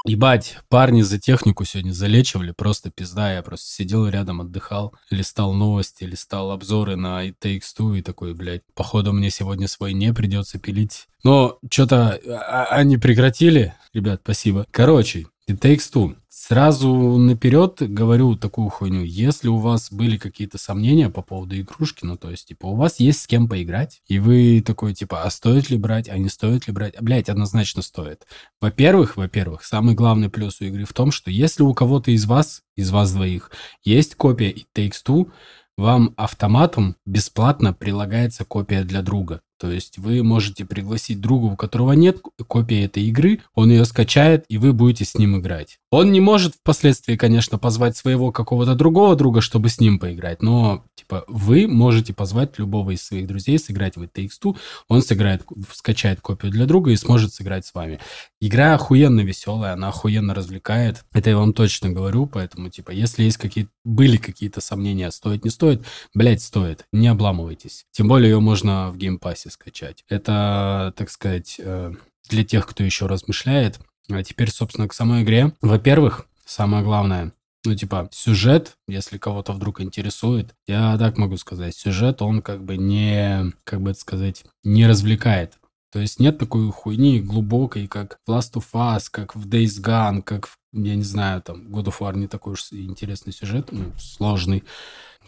Ебать, парни за технику сегодня залечивали, просто пизда. Я просто сидел рядом, отдыхал, листал новости, листал обзоры на It Takes Two и такой, блядь, походу мне сегодня свой не придется пилить. Но что-то а, они прекратили. Ребят, спасибо. Короче, It Takes Two. Сразу наперед говорю такую хуйню. Если у вас были какие-то сомнения по поводу игрушки, ну, то есть, типа, у вас есть с кем поиграть, и вы такой, типа, а стоит ли брать, а не стоит ли брать? А, блядь, однозначно стоит. Во-первых, во-первых, самый главный плюс у игры в том, что если у кого-то из вас, из вас двоих, есть копия It Takes Two, вам автоматом бесплатно прилагается копия для друга. То есть вы можете пригласить друга, у которого нет копии этой игры, он ее скачает, и вы будете с ним играть. Он не может впоследствии, конечно, позвать своего какого-то другого друга, чтобы с ним поиграть, но, типа, вы можете позвать любого из своих друзей сыграть в It Takes он сыграет, скачает копию для друга и сможет сыграть с вами. Игра охуенно веселая, она охуенно развлекает, это я вам точно говорю, поэтому, типа, если есть какие-то, были какие-то сомнения, стоит, не стоит, блять, стоит, не обламывайтесь. Тем более ее можно в Game Pass е можете скачать. Это, так сказать, э, для тех, кто еще размышляет. А теперь, собственно, к самой игре. Во-первых, самое главное, ну, типа, сюжет, если кого-то вдруг интересует, я так могу сказать, сюжет, он как бы не, как бы это сказать, не развлекает. То есть нет такой хуйни глубокой, как в Last of Us, как в Days Gone, как в, я не знаю, там, God of War не такой уж интересный сюжет, ну, сложный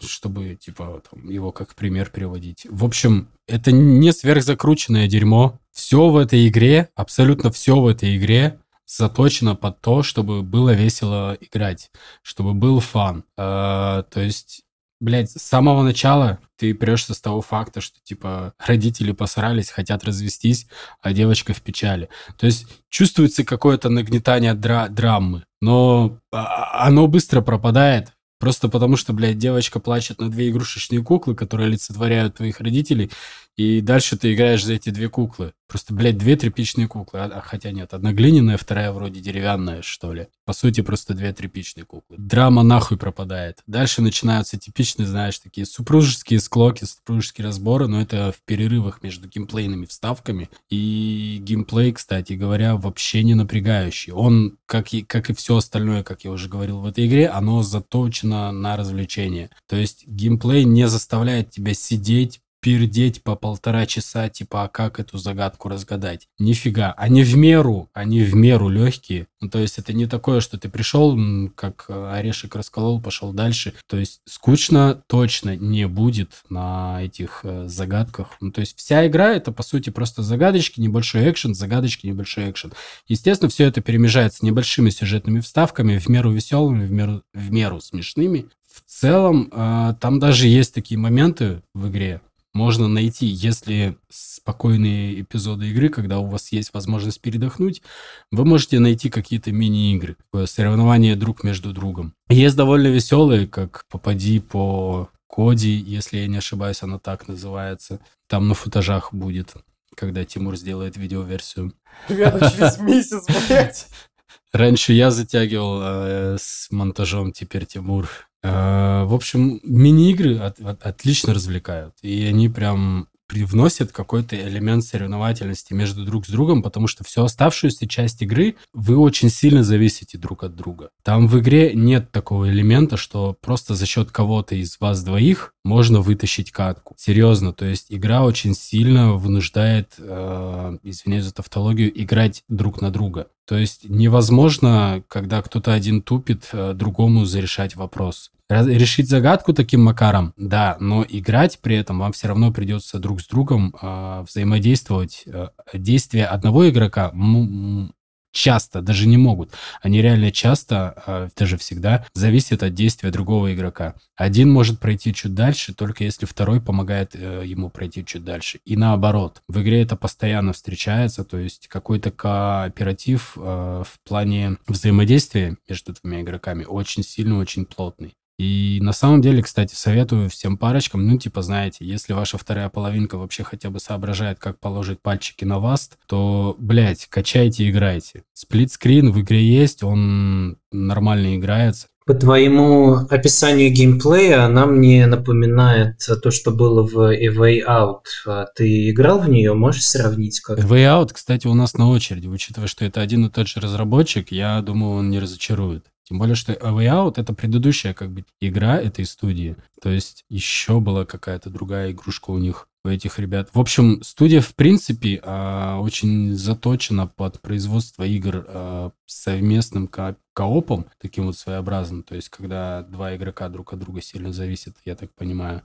чтобы, типа, там, его как пример приводить. В общем, это не сверхзакрученное дерьмо. Все в этой игре, абсолютно все в этой игре заточено под то, чтобы было весело играть, чтобы был фан. А, то есть, блядь, с самого начала ты прешься с того факта, что, типа, родители посрались, хотят развестись, а девочка в печали. То есть, чувствуется какое-то нагнетание дра драмы, но а, оно быстро пропадает Просто потому, что, блядь, девочка плачет на две игрушечные куклы, которые олицетворяют твоих родителей, и дальше ты играешь за эти две куклы. Просто, блядь, две тряпичные куклы. А, а, хотя нет, одна глиняная, вторая вроде деревянная, что ли. По сути, просто две тряпичные куклы. Драма нахуй пропадает. Дальше начинаются типичные, знаешь, такие супружеские склоки, супружеские разборы, но это в перерывах между геймплейными вставками. И геймплей, кстати говоря, вообще не напрягающий. Он, как и, как и все остальное, как я уже говорил в этой игре, оно заточено на развлечение. То есть геймплей не заставляет тебя сидеть, пердеть по полтора часа, типа, а как эту загадку разгадать? Нифига. Они в меру, они в меру легкие. Ну, то есть это не такое, что ты пришел, как орешек расколол, пошел дальше. То есть скучно точно не будет на этих э, загадках. Ну, то есть вся игра это, по сути, просто загадочки, небольшой экшен, загадочки, небольшой экшен. Естественно, все это перемежается небольшими сюжетными вставками, в меру веселыми, в меру, в меру смешными. В целом, э, там даже есть такие моменты в игре, можно найти, если спокойные эпизоды игры, когда у вас есть возможность передохнуть, вы можете найти какие-то мини-игры, соревнования друг между другом. Есть довольно веселые, как «Попади по Коди», если я не ошибаюсь, она так называется. Там на футажах будет, когда Тимур сделает видеоверсию. Ребята, через месяц, блядь. Раньше я затягивал э, с монтажом, теперь Тимур. Э, в общем, мини-игры от, от, отлично развлекают. И они прям привносят какой-то элемент соревновательности между друг с другом, потому что всю оставшуюся часть игры вы очень сильно зависите друг от друга. Там в игре нет такого элемента, что просто за счет кого-то из вас двоих можно вытащить катку. Серьезно, то есть игра очень сильно вынуждает, э, извиняюсь за тавтологию, играть друг на друга. То есть невозможно, когда кто-то один тупит, э, другому зарешать вопрос. Решить загадку таким макаром, да, но играть при этом вам все равно придется друг с другом э, взаимодействовать. Э, действия одного игрока часто, даже не могут. Они реально часто, э, даже всегда, зависят от действия другого игрока. Один может пройти чуть дальше, только если второй помогает э, ему пройти чуть дальше. И наоборот. В игре это постоянно встречается, то есть какой-то кооператив э, в плане взаимодействия между двумя игроками очень сильный, очень плотный. И на самом деле, кстати, советую всем парочкам, ну, типа, знаете, если ваша вторая половинка вообще хотя бы соображает, как положить пальчики на вас, то, блядь, качайте, играйте. Сплитскрин в игре есть, он нормально играется. По твоему описанию геймплея она мне напоминает то, что было в A Way Out. А ты играл в нее? Можешь сравнить как? A Way Out, кстати, у нас на очереди. Учитывая, что это один и тот же разработчик, я думаю, он не разочарует. Тем более, что A Way Out это предыдущая как бы игра этой студии. То есть еще была какая-то другая игрушка у них у этих ребят. В общем, студия, в принципе, а, очень заточена под производство игр а, совместным ко коопом, таким вот своеобразным, то есть когда два игрока друг от друга сильно зависят, я так понимаю.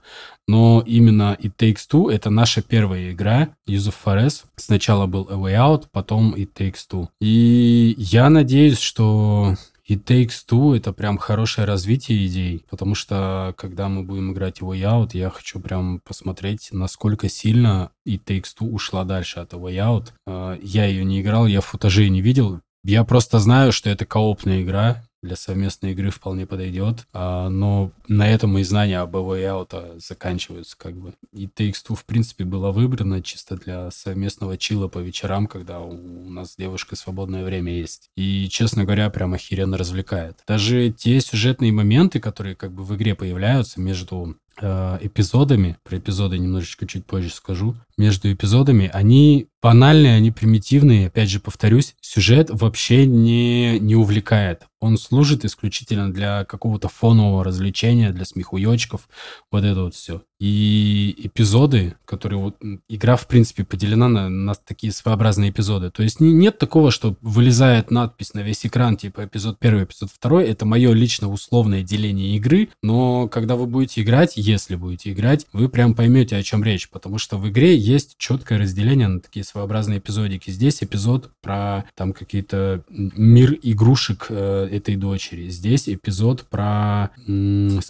Но именно It Takes Two — это наша первая игра, of Forest. Сначала был A Way Out, потом It Takes Two. И я надеюсь, что и Takes Two — это прям хорошее развитие идей, потому что, когда мы будем играть его Out, я хочу прям посмотреть, насколько сильно и Takes Two ушла дальше от Way Out. А, я ее не играл, я футажей не видел. Я просто знаю, что это коопная игра, для совместной игры вполне подойдет. А, но на этом мои знания об Way Out заканчиваются как бы. И Takes-Two, в принципе, была выбрана чисто для совместного чила по вечерам, когда у нас с девушкой свободное время есть. И, честно говоря, прям охеренно развлекает. Даже те сюжетные моменты, которые как бы в игре появляются между эпизодами, про эпизоды немножечко чуть позже скажу, между эпизодами, они банальные, они примитивные. Опять же, повторюсь, сюжет вообще не, не увлекает. Он служит исключительно для какого-то фонового развлечения, для смехуёчков, вот это вот все. И эпизоды, которые вот... Игра, в принципе, поделена на, на такие своеобразные эпизоды. То есть не, нет такого, что вылезает надпись на весь экран, типа эпизод первый, эпизод второй. Это мое лично условное деление игры, но когда вы будете играть, если будете играть, вы прям поймете, о чем речь, потому что в игре есть четкое разделение на такие своеобразные эпизодики. Здесь эпизод про там какие-то мир игрушек э, этой дочери. Здесь эпизод про,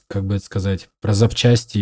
как бы это сказать, про запчасти,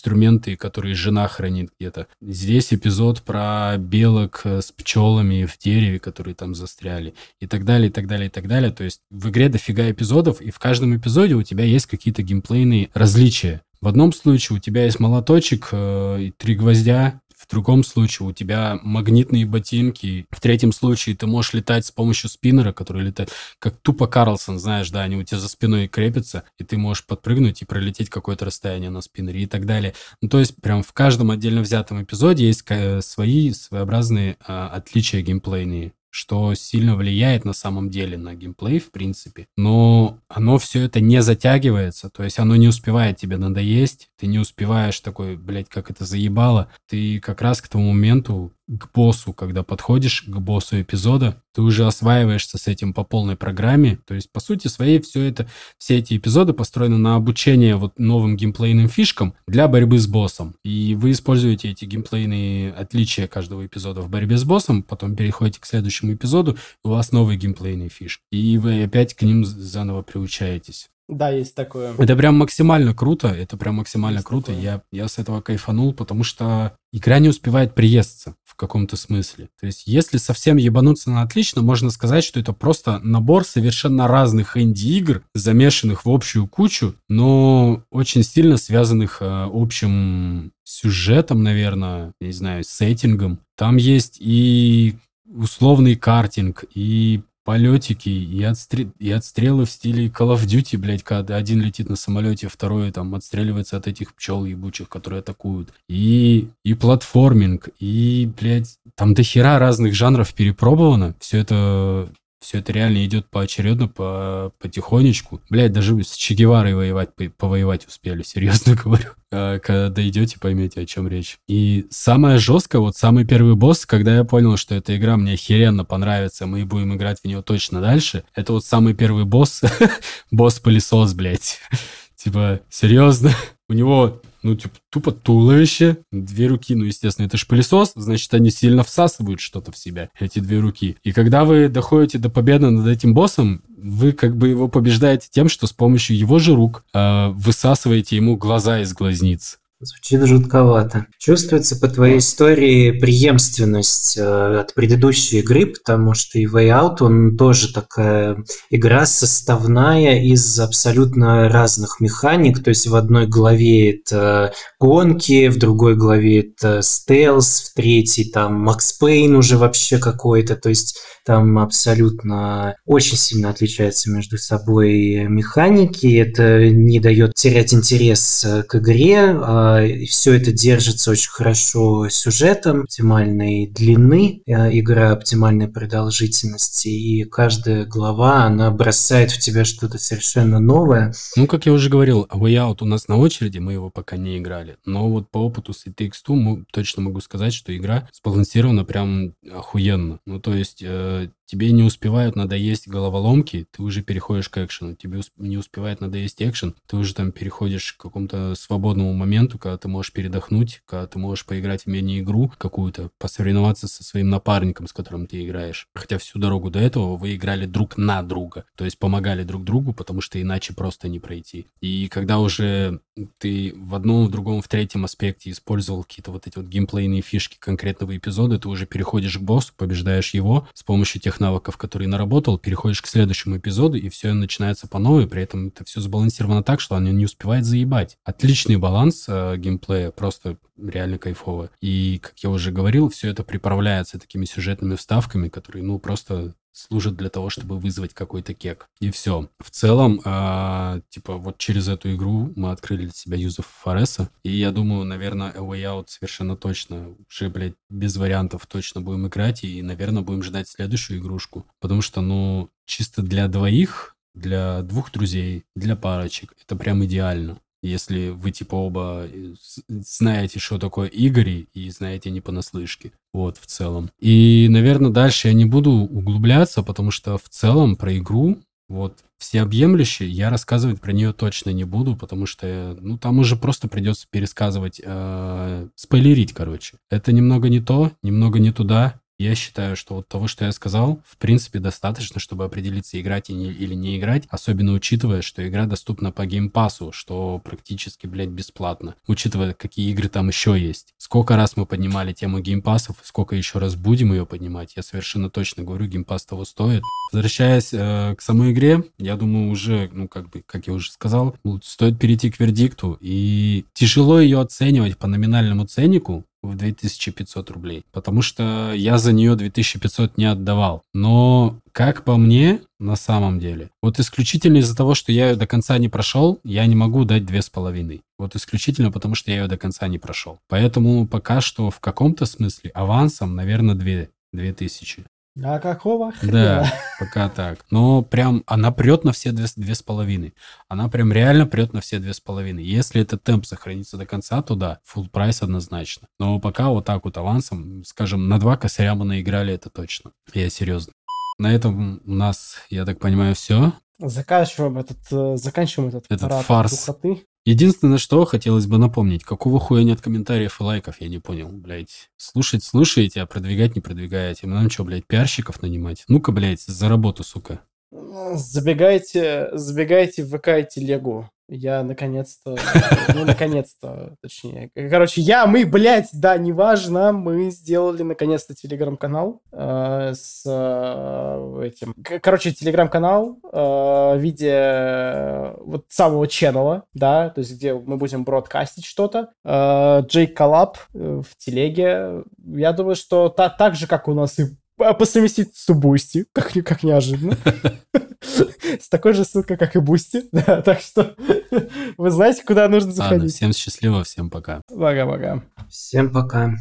инструменты, которые жена хранит где-то. Здесь эпизод про белок э, с пчелами в дереве, которые там застряли. И так далее, и так далее, и так далее. То есть в игре дофига эпизодов, и в каждом эпизоде у тебя есть какие-то геймплейные различия. В одном случае у тебя есть молоточек э, и три гвоздя, в другом случае у тебя магнитные ботинки. В третьем случае ты можешь летать с помощью спиннера, который летает, как тупо Карлсон, знаешь, да, они у тебя за спиной крепятся, и ты можешь подпрыгнуть и пролететь какое-то расстояние на спиннере и так далее. Ну, то есть прям в каждом отдельно взятом эпизоде есть свои своеобразные а, отличия геймплейные что сильно влияет на самом деле на геймплей, в принципе. Но оно все это не затягивается, то есть оно не успевает тебе надоесть, ты не успеваешь такой, блядь, как это заебало. Ты как раз к тому моменту к боссу, когда подходишь к боссу эпизода, ты уже осваиваешься с этим по полной программе. То есть, по сути своей, все это, все эти эпизоды построены на обучение вот новым геймплейным фишкам для борьбы с боссом. И вы используете эти геймплейные отличия каждого эпизода в борьбе с боссом, потом переходите к следующему эпизоду, у вас новые геймплейные фишки. И вы опять к ним заново приучаетесь. Да, есть такое. Это прям максимально круто, это прям максимально есть круто. Я, я с этого кайфанул, потому что игра не успевает приесться каком-то смысле. То есть, если совсем ебануться на отлично, можно сказать, что это просто набор совершенно разных инди-игр, замешанных в общую кучу, но очень сильно связанных э, общим сюжетом, наверное, не знаю, сеттингом. Там есть и условный картинг, и полетики и, отстрел, и отстрелы в стиле Call of Duty, блядь, когда один летит на самолете, второй там отстреливается от этих пчел ебучих, которые атакуют. И, и платформинг, и, блядь, там до хера разных жанров перепробовано. Все это все это реально идет поочередно, по, потихонечку. Блядь, даже с Че Геварой воевать, по, повоевать успели, серьезно говорю. А, когда дойдете, поймете, о чем речь. И самое жесткое, вот самый первый босс, когда я понял, что эта игра мне охеренно понравится, мы будем играть в нее точно дальше, это вот самый первый босс, босс-пылесос, блядь. Типа, серьезно? У него ну, типа, тупо туловище, две руки, ну, естественно, это же пылесос, значит, они сильно всасывают что-то в себя, эти две руки. И когда вы доходите до победы над этим боссом, вы как бы его побеждаете тем, что с помощью его же рук э, высасываете ему глаза из глазниц. Звучит жутковато. Чувствуется по твоей истории преемственность э, от предыдущей игры, потому что и Way Out, он тоже такая игра составная из абсолютно разных механик. То есть в одной главе это гонки, в другой главе это стелс, в третьей там Макс Пейн уже вообще какой-то. То есть там абсолютно очень сильно отличаются между собой механики. Это не дает терять интерес к игре, а все это держится очень хорошо сюжетом, оптимальной длины, э, игра оптимальной продолжительности, и каждая глава, она бросает в тебя что-то совершенно новое. Ну, как я уже говорил, Way Out у нас на очереди, мы его пока не играли, но вот по опыту с It Takes точно могу сказать, что игра сбалансирована прям охуенно. Ну, то есть э, тебе не успевают надоесть головоломки, ты уже переходишь к экшену. Тебе не успевает надоесть экшен, ты уже там переходишь к какому-то свободному моменту, когда ты можешь передохнуть, когда ты можешь поиграть в мини-игру какую-то, посоревноваться со своим напарником, с которым ты играешь. Хотя всю дорогу до этого вы играли друг на друга, то есть помогали друг другу, потому что иначе просто не пройти. И когда уже ты в одном, в другом, в третьем аспекте использовал какие-то вот эти вот геймплейные фишки конкретного эпизода, ты уже переходишь к боссу, побеждаешь его с помощью тех навыков, которые наработал, переходишь к следующему эпизоду, и все начинается по новой, при этом это все сбалансировано так, что оно не успевает заебать. Отличный баланс э, геймплея, просто реально кайфово. И, как я уже говорил, все это приправляется такими сюжетными вставками, которые, ну, просто служат для того, чтобы вызвать какой-то кек. И все. В целом, э, типа, вот через эту игру мы открыли для себя юзов Фореса. И я думаю, наверное, A Out совершенно точно, уже, блядь, без вариантов точно будем играть. И, наверное, будем ждать следующую игрушку. Потому что, ну, чисто для двоих, для двух друзей, для парочек, это прям идеально если вы типа оба э, знаете, что такое Игорь и знаете не понаслышке. Вот, в целом. И, наверное, дальше я не буду углубляться, потому что в целом про игру, вот, всеобъемлюще, я рассказывать про нее точно не буду, потому что, ну, там уже просто придется пересказывать, э, спойлерить, короче. Это немного не то, немного не туда, я считаю, что вот того, что я сказал, в принципе, достаточно, чтобы определиться, играть или не играть, особенно учитывая, что игра доступна по геймпасу, что практически, блядь, бесплатно, учитывая, какие игры там еще есть. Сколько раз мы поднимали тему геймпасов, сколько еще раз будем ее поднимать, я совершенно точно говорю, геймпас того стоит. Возвращаясь э, к самой игре, я думаю, уже, ну, как бы, как я уже сказал, стоит перейти к вердикту, и тяжело ее оценивать по номинальному ценнику, в 2500 рублей, потому что я за нее 2500 не отдавал. Но, как по мне, на самом деле, вот исключительно из-за того, что я ее до конца не прошел, я не могу дать две с половиной. Вот исключительно потому, что я ее до конца не прошел. Поэтому пока что в каком-то смысле авансом, наверное, две, две тысячи. А какого хрена? Да, пока так. Но прям она прет на все две, две с половиной. Она прям реально прет на все две с половиной. Если этот темп сохранится до конца, то да, full прайс однозначно. Но пока вот так вот авансом, скажем, на два косаря мы наиграли, это точно. Я серьезно. На этом у нас, я так понимаю, все. Заканчиваем этот, э, заканчиваем этот, этот фарс. Духоты. Единственное, что хотелось бы напомнить, какого хуя нет комментариев и лайков, я не понял, блядь. Слушать слушаете, а продвигать не продвигаете. Нам что, блядь, пиарщиков нанимать? Ну-ка, блядь, за работу, сука. Забегайте, забегайте в ВК и телегу. Я наконец-то, ну, наконец-то, точнее. Короче, я, мы, блядь, да, неважно, мы сделали наконец-то телеграм-канал э, с э, этим. Короче, телеграм-канал э, в виде э, вот самого ченнела, да, то есть где мы будем бродкастить что-то. Э, Джейк Коллаб э, в телеге. Я думаю, что та, так же, как у нас и по совместительству Boosty, как, как неожиданно. С такой же ссылкой, как и Boosty. Да, так что вы знаете, куда нужно заходить. Всем счастливо, всем пока. Пока-пока. Всем пока.